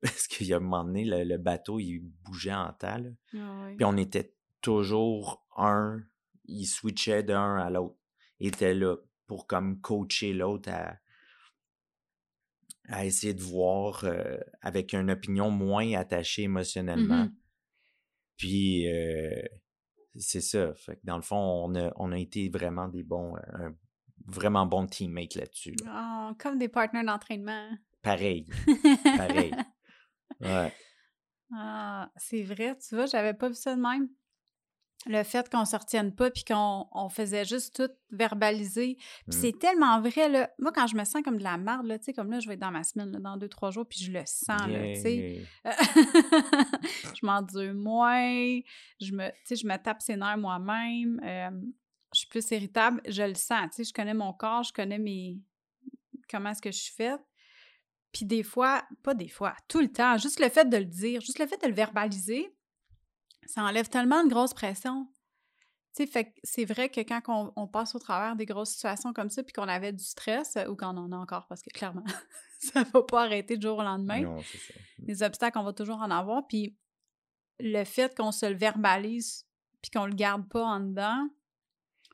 parce qu'il y a un moment donné, le, bateau, il bougeait en tas. Puis on était toujours un, il switchait d'un à l'autre. Il était là pour comme coacher l'autre à, à essayer de voir euh, avec une opinion moins attachée émotionnellement. Mmh Puis euh, c'est ça. Fait que dans le fond, on a, on a été vraiment des bons, un vraiment bon teammate là-dessus. Oh, comme des partenaires d'entraînement. Pareil. Pareil. Ouais. Ah, c'est vrai, tu vois, j'avais pas vu ça de même. Le fait qu'on se retienne pas puis qu'on on faisait juste tout verbaliser. Puis Mmh. c'est tellement vrai, là. Moi, quand je me sens comme de la merde, là, tu sais, comme là, je vais être dans ma semaine, là, dans deux, trois jours, puis je le sens, là, tu sais. Je m'endure moins, je me, tu sais, je me tape ses nerfs moi-même. Euh, je suis plus irritable, je le sens. Tu sais, je connais mon corps, je connais mes. comment est-ce que je suis faite. Puis des fois, pas des fois, tout le temps, juste le fait de le dire, juste le fait de le verbaliser, ça enlève tellement de grosse pression. Tu sais, fait c'est vrai que quand on, passe au travers des grosses situations comme ça, puis qu'on avait du stress, ou qu'on en a encore, parce que clairement, ça ne va pas arrêter du jour au lendemain. Non, ça. Les obstacles, on va toujours en avoir. Puis le fait qu'on se le verbalise, puis qu'on le garde pas en dedans,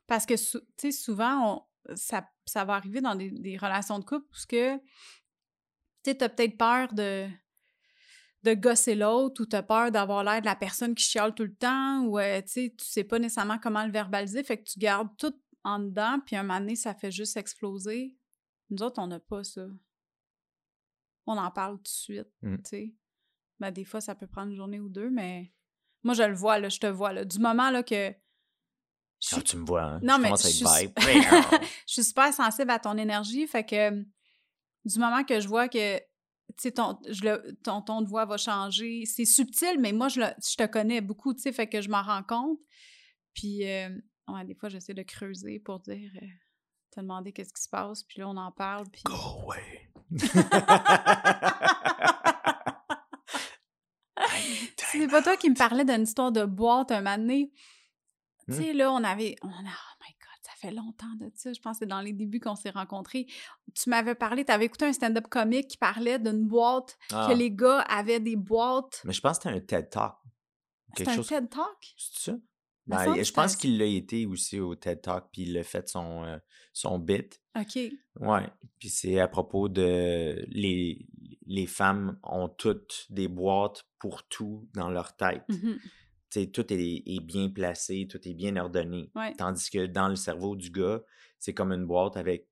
parce que, tu sais, souvent, ça, ça, va arriver dans des, des relations de couple parce que, tu as peut-être peur de, de gosser l'autre ou tu as peur d'avoir l'air de la personne qui chiale tout le temps ou, euh, tu sais, pas nécessairement comment le verbaliser, fait que tu gardes tout en dedans, puis un moment donné, ça fait juste exploser. Nous autres, on n'a pas ça. On en parle tout de suite, mmh. tu sais. Ben, des fois, ça peut prendre une journée ou deux, mais moi, je le vois, là, je te vois, là. Du moment, là, que tu me vois, hein? Non, je mais je suis... je suis super sensible à ton énergie, fait que du moment que je vois que ton, ton ton de voix va changer, c'est subtil, mais moi, je, je te connais beaucoup, tu sais, fait que je m'en rends compte. Puis, euh, ouais, des fois, j'essaie de creuser pour dire, euh, te demander qu'est-ce qui se passe, puis là, on en parle, puis... Go away! c'est pas toi qui me parlais d'une histoire de boîte un moment donné. Tu sais, là, on avait. On a, oh my God, ça fait longtemps de ça. Je pense que c'est dans les débuts qu'on s'est rencontrés. Tu m'avais parlé, tu avais écouté un stand-up comique qui parlait d'une boîte, que Ah. les gars avaient des boîtes. Mais je pense que c'était un TED Talk. C'est Quelque un chose. TED Talk? C'est ça? Ben, je pense c'était qu'il l'a été aussi au TED Talk, puis il a fait son, euh, son bit. OK. Ouais. Puis c'est à propos de les, les femmes ont toutes des boîtes pour tout dans leur tête. Mhm. Tu tout est, est bien placé, tout est bien ordonné. Ouais. Tandis que dans le cerveau du gars, c'est comme une boîte avec.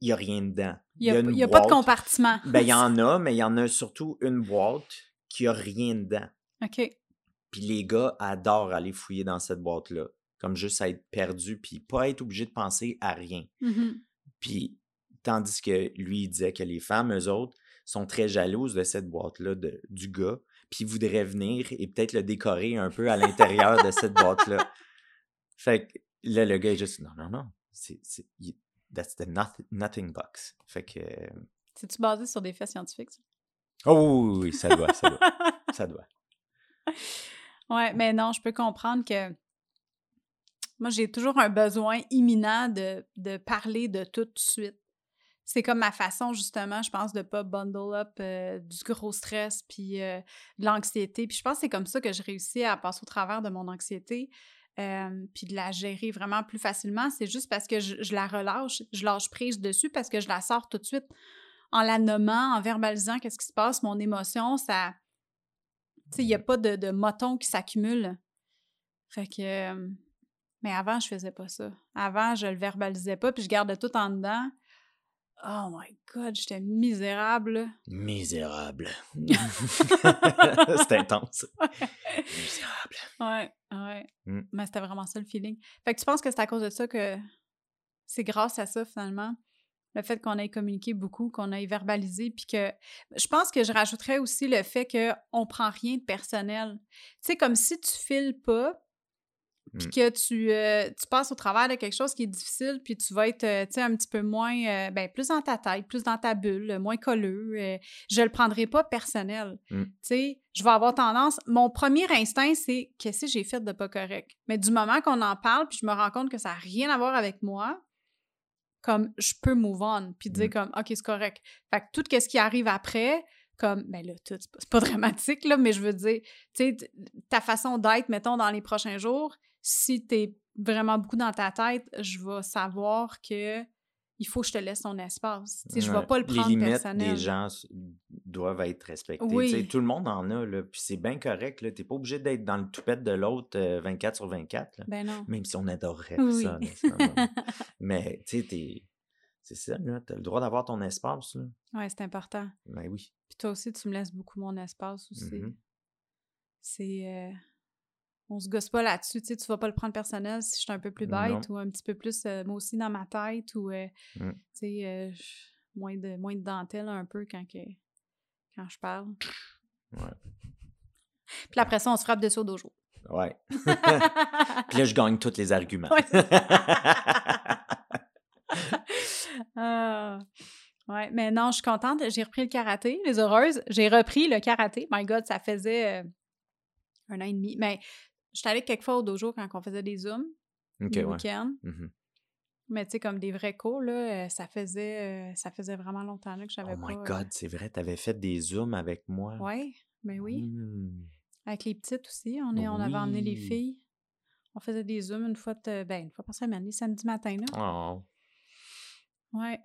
Il n'y a rien dedans. Il n'y a, pas de compartiment. Ben, il y en a, mais il y en a surtout une boîte qui a rien dedans. OK. Puis les gars adorent aller fouiller dans cette boîte-là. Comme juste à être perdu, puis pas être obligé de penser à rien. Mhm. Puis, tandis que lui, il disait que les femmes, eux autres, sont très jalouses de cette boîte-là de- du gars, puis voudraient venir et peut-être le décorer un peu à l'intérieur de cette boîte-là. Fait que là, le gars est juste, non, non, non, c'est, that's the nothing, nothing box. Fait que, C'est-tu basé sur des faits scientifiques, ça? oh oui, oui, oui, ça doit, ça doit, ça doit. Ouais, mais non, je peux comprendre que moi, j'ai toujours un besoin imminent de, de parler de tout de suite. C'est comme ma façon, justement, je pense, de pas bundle up euh, du gros stress puis euh, de l'anxiété. Puis je pense que c'est comme ça que je réussis à passer au travers de mon anxiété euh, puis de la gérer vraiment plus facilement. C'est juste parce que je, la relâche, je lâche prise dessus parce que je la sors tout de suite en la nommant, en verbalisant qu'est-ce qui se passe, mon émotion, ça... Tu sais, il n'y a pas de, de moton qui s'accumule. Fait que... mais avant, je faisais pas ça. Avant, je le verbalisais pas, puis je gardais tout en dedans. Oh my God, j'étais misérable. Misérable. c'est intense. Misérable. Ouais, ouais. Mm. Mais c'était vraiment ça le feeling. Fait que tu penses que c'est à cause de ça que c'est grâce à ça, finalement, le fait qu'on ait communiqué beaucoup, qu'on ait verbalisé, puis que je pense que je rajouterais aussi le fait qu'on prend rien de personnel. Tu sais, comme si tu files pas, puis Mm. que tu, euh, tu passes au travers de quelque chose qui est difficile, puis tu vas être, euh, tu sais, un petit peu moins, euh, ben, plus dans ta tête, plus dans ta bulle, moins colleux. euh, je le prendrai pas personnel. Mm. Tu sais, je vais avoir tendance, mon premier instinct, c'est qu'est-ce que j'ai fait de pas correct. Mais du moment qu'on en parle, puis je me rends compte que ça n'a rien à voir avec moi, comme je peux move on, puis dire Mm. comme, OK, c'est correct. Fait que tout ce qui arrive après, comme, ben là, tout, c'est pas, dramatique, là, mais je veux dire, tu sais, ta façon d'être, mettons, dans les prochains jours, si t'es vraiment beaucoup dans ta tête, je vais savoir que il faut que je te laisse ton espace. Tu je vais Ouais. pas le prendre Les limites personnel. des gens doivent être respectées. Oui. Tu Tout le monde en a, là, puis c'est bien correct. Tu n'es pas obligé d'être dans le toupette de l'autre euh, 24 sur 24, là, Ben non. même si on adorerait Oui. ça. Mais tu sais, t'es- c'est ça, tu as le droit d'avoir ton espace. Là. ouais, c'est important. Ben oui. Puis toi aussi, tu me laisses beaucoup mon espace aussi. Mhm. C'est. euh, On se gosse pas là-dessus, tu sais, tu vas pas le prendre personnel si je suis un peu plus bête Non. ou un petit peu plus, euh, moi aussi, dans ma tête ou, euh, Mm. tu sais, euh, moins, de, moins de dentelle un peu quand, que, quand je parle. Ouais. Puis après ça, on se frappe dessus au dojo. Ouais. Puis là, je gagne tous les arguments. Ouais. Ah. Ouais, mais non, je suis contente. J'ai repris le karaté, les heureuses. J'ai repris le karaté. My God, ça faisait un an et demi. Mais j'étais allée quelquefois au dojo quand on faisait des zooms, OK, le ouais. week-end. Mhm. Mais tu sais, comme des vrais cours, là, euh, ça faisait, euh, ça faisait vraiment longtemps là, que j'avais Oh pas... my euh, God, c'est vrai, t'avais fait des zooms avec moi. Ouais, ben oui. Mm. Avec les petites aussi, on, est, on avait emmené les filles. On faisait des zooms une fois, de- ben, une fois par semaine, les samedis matin, là. Oh, Ouais.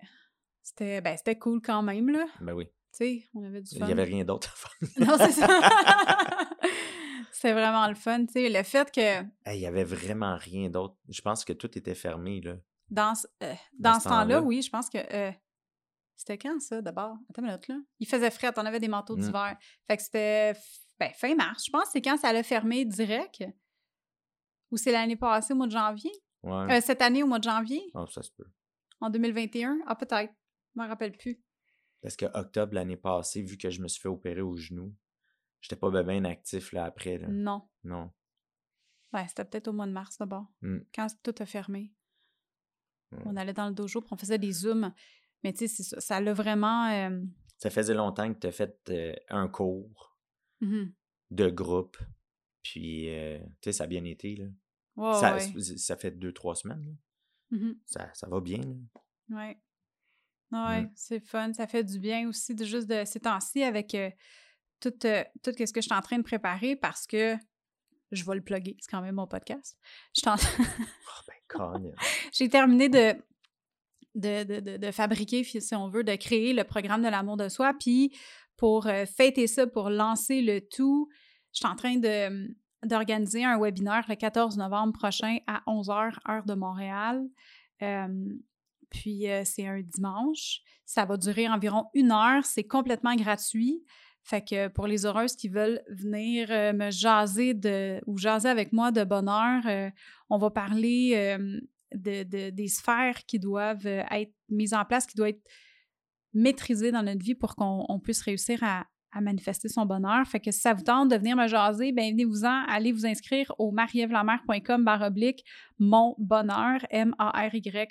C'était, ben, c'était cool quand même, là. ben oui. Tu sais, on avait du Il fun. n'y avait rien d'autre à faire. Non, c'est ça. C'était vraiment le fun, tu sais. Le fait que Il y avait vraiment rien d'autre. Je pense que tout était fermé, là. dans, ce- euh, Dans dans ce temps-là, oui, je pense que. euh, c'était quand ça, d'abord? Attends une minute, là. Il faisait frais, on avait des manteaux Mm. d'hiver. Fait que c'était ben, fin mars. Je pense que c'est quand ça allait fermer direct. Ou c'est l'année passée, au mois de janvier? Ouais. Euh, cette année, au mois de janvier? Oh, ça se peut. En 2021? Ah, peut-être. Je m'en rappelle plus. Parce que octobre l'année passée, vu que je me suis fait opérer au genou, j'étais pas ben, ben actif là après. Là. Non. Non. Ouais, c'était peut-être au mois de mars d'abord. Mm. Quand tout a fermé. On allait dans le dojo, puis on faisait des zooms. Mais tu sais, ça. L'a vraiment. euh, Ça faisait longtemps que tu as fait euh, un cours mhm. de groupe. Puis, euh, tu sais, ça a bien été. Là. Ça, ouais. ça fait deux, trois semaines. là. Mhm. Ça, ça va bien. Là. Ouais. Ouais, Mm. c'est fun. Ça fait du bien aussi de juste de ces temps-ci avec tout, euh, tout ce que je suis en train de préparer parce que je vais le plugger. C'est quand même mon podcast. Je Oh, ben. J'ai terminé de, de, de, de- de fabriquer, si on veut, de créer le programme de l'amour de soi. Puis pour euh, fêter ça, pour lancer le tout, je suis en train de d'organiser un webinaire le 14 novembre prochain à 11h, heure de Montréal. Euh, puis euh, c'est un dimanche. Ça va durer environ une heure. C'est complètement gratuit. Fait que pour les heureuses qui veulent venir euh, me jaser de, ou jaser avec moi de bonheur, euh, on va parler de, de- des sphères qui doivent euh, être mises en place, qui doivent être maîtrisées dans notre vie pour qu'on on puisse réussir à, à manifester son bonheur. Fait que si ça vous tente de venir me jaser, ben venez-vous-en, allez vous inscrire au marievlamer.com barre oblique mon bonheur, M-A-R-Y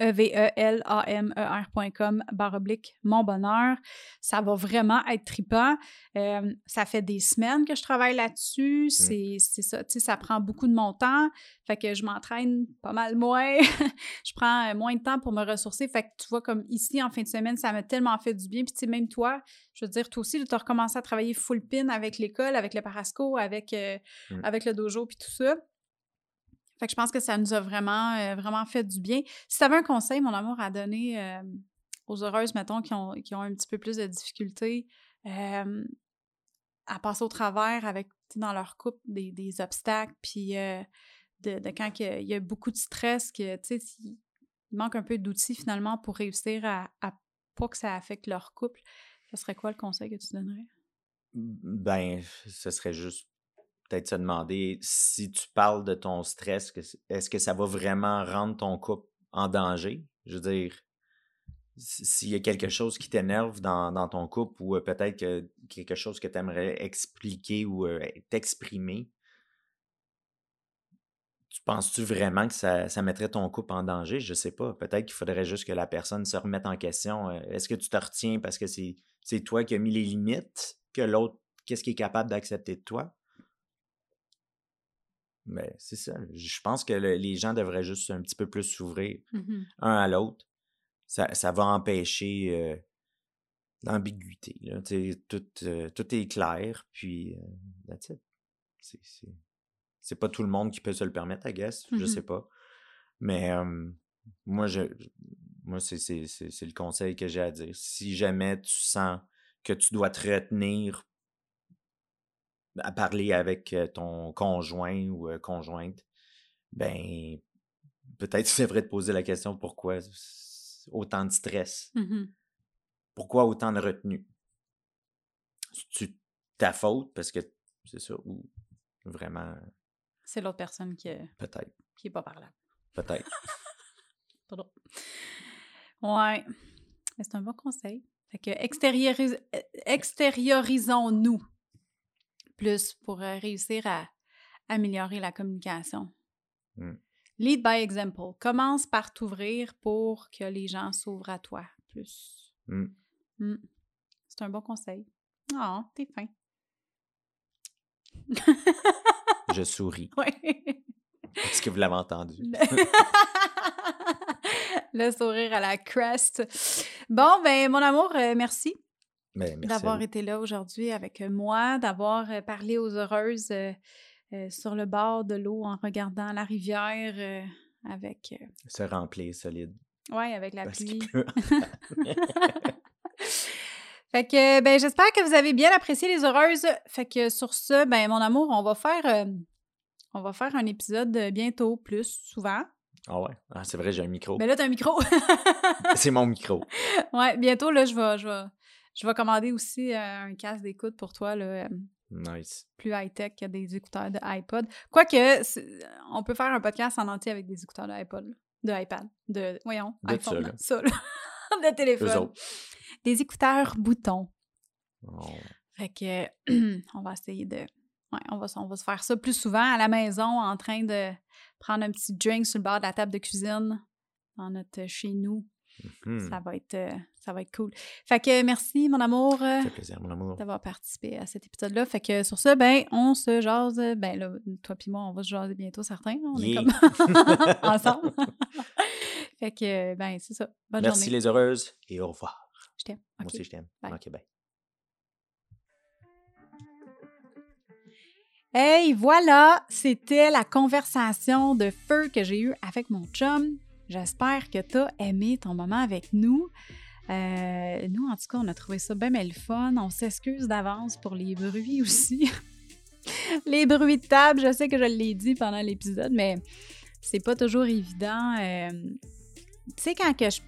E-V-E-L-A-M-E-R.com barre oblique mon bonheur. Ça va vraiment être trippant. Euh, ça fait des semaines que je travaille là-dessus. C'est c'est ça, tu sais, ça prend beaucoup de mon temps. Fait que je m'entraîne pas mal moins. je prends euh, moins de temps pour me ressourcer. Fait que tu vois, comme ici, en fin de semaine, ça m'a tellement fait du bien. Puis tu sais, même toi, je veux dire, toi aussi, tu as recommencé à travailler full pin avec l'école, avec le parasco, avec, euh, Mm. avec le dojo, puis tout ça. Fait que je pense que ça nous a vraiment, euh, vraiment fait du bien. Si tu avais un conseil, mon amour, à donner euh, aux heureuses, mettons, qui ont, qui ont un petit peu plus de difficultés euh, à passer au travers avec, dans leur couple, des, des obstacles, puis de, quand il y, a, beaucoup de stress, que, tu sais, il manque un peu d'outils, finalement, pour réussir à, à pas que ça affecte leur couple. Ce serait quoi le conseil que tu donnerais? Ben, ce serait juste peut-être se demander si tu parles de ton stress, est-ce que ça va vraiment rendre ton couple en danger? Je veux dire, s'il y a quelque chose qui t'énerve dans, ton couple ou peut-être que quelque chose que tu aimerais expliquer ou t'exprimer, tu penses-tu vraiment que ça, mettrait ton couple en danger? Je sais pas. Peut-être qu'il faudrait juste que la personne se remette en question. Est-ce que tu te retiens parce que c'est toi qui as mis les limites que l'autre, qu'est-ce qu'il est capable d'accepter de toi? Mais c'est ça. Je pense que le- les gens devraient juste un petit peu plus s'ouvrir un à l'autre. Ça, ça va empêcher euh, l'ambiguïté. Tout, euh, tout est clair, puis euh, that's it. C'est- pas tout le monde qui peut se le permettre, I guess. Je Mhm. sais pas. Mais moi, je, moi c'est le conseil que j'ai à dire. Si jamais tu sens que tu dois te retenir à parler avec euh, ton conjoint ou euh, conjointe, ben peut-être tu devrais te poser la question pourquoi autant de stress? Mhm. Pourquoi autant de retenue? C'est ta faute parce que c'est ça ou vraiment C'est l'autre personne qui, est- peut-être qui est pas parlable. peut-être drôle. Ouais. C'est un bon conseil. Fait que extérioris- euh, extériorisons-nous plus pour euh, réussir à, améliorer la communication. Mm. Lead by example. Commence par t'ouvrir pour que les gens s'ouvrent à toi plus. Mm. Mm. C'est un bon conseil. Oh, t'es fin. Je souris. Ouais. Est-ce que vous l'avez entendu? Le sourire à la crest. Bon, ben, mon amour, euh, merci d'avoir vous. été là aujourd'hui avec moi, d'avoir parlé aux heureuses sur le bord de l'eau en regardant la rivière avec, Se remplir solide. ouais, avec la Parce pluie. pleut. Fait que, ben, j'espère que vous avez bien apprécié les heureuses. Fait que sur ce, ben, mon amour, on va faire, euh, on va faire un épisode bientôt, plus souvent. Ah ouais? Ah, c'est vrai, j'ai un micro. Mais là, t'as un micro. C'est mon micro. ouais, bientôt, là, je vais, je vais, je vais commander aussi euh, un casque d'écoute pour toi, là, euh, Nice. plus high-tech que des écouteurs de iPod. Quoique, c'est- on peut faire un podcast en entier avec des écouteurs de iPod, de iPad, de, voyons, De iPhone, ça, là. de téléphone. Des écouteurs boutons. Oh. Fait que on va essayer de. Ouais, on va, on va se faire ça plus souvent à la maison en train de prendre un petit drink sur le bord de la table de cuisine dans notre chez nous. Hmm. Ça va être euh, ça va être cool. Fait que merci mon amour euh, Ça fait plaisir, mon amour. d'avoir participé à cet épisode-là. Fait que sur ça, ben on se jase. Ben là, toi puis moi, on va se jaser bientôt certains. On est comme ensemble. fait que ben c'est ça. Bonne Merci journée. les heureuses et au revoir. Je t'aime. Moi aussi, je t'aime. Ok, bye. Hey, voilà, c'était la conversation de feu que j'ai eue avec mon chum. J'espère que tu as aimé ton moment avec nous. Euh, nous, en tout cas, on a trouvé ça bien mais le fun. On s'excuse d'avance pour les bruits aussi. les bruits de table, je sais que je l'ai dit pendant l'épisode, mais c'est pas toujours évident. Euh, tu sais, quand que je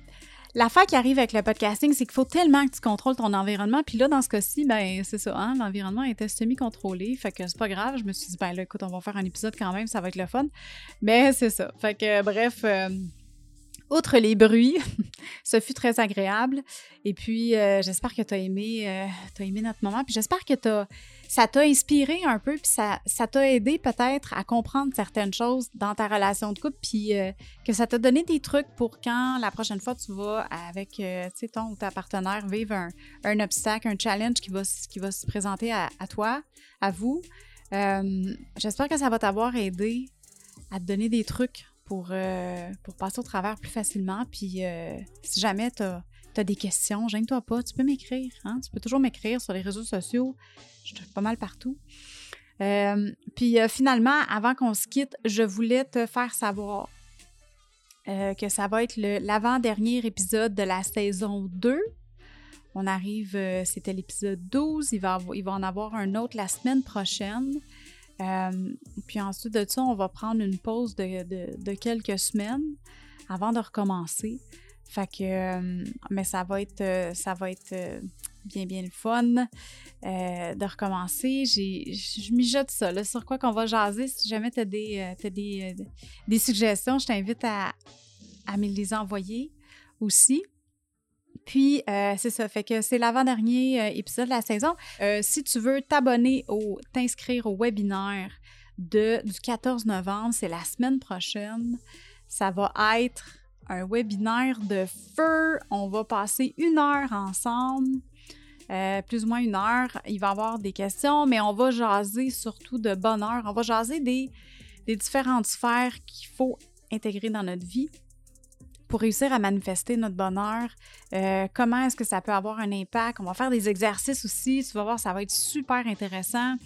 L'affaire qui arrive avec le podcasting, c'est qu'il faut tellement que tu contrôles ton environnement. Puis là, dans ce cas-ci, ben c'est ça, hein, l'environnement était semi-contrôlé. Fait que c'est pas grave. Je me suis dit, ben là, écoute, on va faire un épisode quand même, ça va être le fun. Mais c'est ça. Fait que bref, euh, outre les bruits, ce fut très agréable. Et puis, euh, j'espère que tu as aimé, euh, t'as aimé notre moment. Puis j'espère que t'as- ça t'a inspiré un peu, puis ça t'a aidé peut-être à comprendre certaines choses dans ta relation de couple, puis euh, que ça t'a donné des trucs pour quand la prochaine fois tu vas avec euh, ton ou ta partenaire vivre un, obstacle, un challenge qui va, qui va se présenter à, à toi, à vous. J'espère que ça va t'avoir aidé à te donner des trucs pour, euh, pour passer au travers plus facilement. Puis euh, si jamais tu as, des questions, gêne-toi pas, tu peux m'écrire. Hein? Tu peux toujours m'écrire sur les réseaux sociaux. Je suis pas mal partout. Euh, puis finalement, avant qu'on se quitte, je voulais te faire savoir que ça va être l'avant-dernier épisode de la saison 2. On arrive, c'était l'épisode 12, il va, il va en avoir un autre la semaine prochaine. Euh, puis ensuite de ça, on va prendre une pause de, de- quelques semaines avant de recommencer. Fait euh, mais ça va être, euh, ça va être bien, bien le fun de recommencer. Je mijote ça, là, sur quoi qu'on va jaser. Si jamais tu as des, t'as des, des suggestions, je t'invite à, à me les envoyer aussi. Puis, euh, c'est ça, fait que c'est l'avant-dernier euh, épisode de la saison. Euh, si tu veux t'abonner au, t'inscrire au webinaire de, du 14 novembre, c'est la semaine prochaine. Ça va être un webinaire de feu. On va passer une heure ensemble, plus ou moins une heure. Il va y avoir des questions, mais on va jaser surtout de bonheur. On va jaser des, des différentes sphères qu'il faut intégrer dans notre vie pour réussir à manifester notre bonheur. Euh, comment est-ce que ça peut avoir un impact? On va faire des exercices aussi. Tu vas voir, ça va être super intéressant.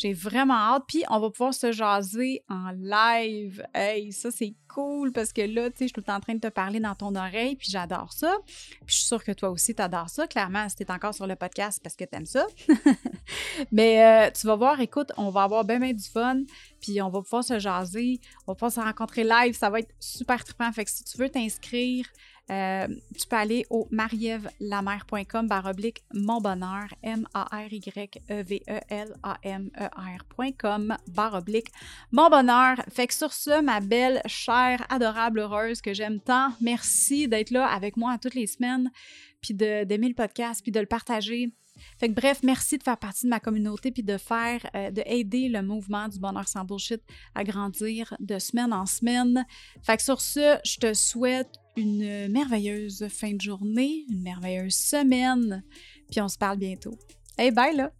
J'ai vraiment hâte. Puis, on va pouvoir se jaser en live. Hey, ça, c'est cool parce que là, tu sais, je suis tout le temps en train de te parler dans ton oreille, puis j'adore ça. Puis, je suis sûre que toi aussi, tu adores ça. Clairement, si tu es encore sur le podcast, parce que tu aimes ça. Mais euh, tu vas voir, écoute, on va avoir bien, bien du fun, puis on va pouvoir se jaser, on va pouvoir se rencontrer live. Ça va être super trippant. Fait que si tu veux t'inscrire, euh, tu peux aller au marievlamer.com baroblique mon bonheur, M-A-R-Y-E-V-E-L-A-M-E-R.com baroblique mon bonheur. Fait que sur ce, ma belle, chère, adorable, heureuse que j'aime tant, merci d'être là avec moi toutes les semaines, puis d'aimer le podcast, puis de le partager. Fait que bref, merci de faire partie de ma communauté puis de faire, euh, de aider le mouvement du bonheur sans bullshit à grandir de semaine en semaine. Fait que sur ce, je te souhaite une merveilleuse fin de journée, une merveilleuse semaine, puis on se parle bientôt. Hey, bye là!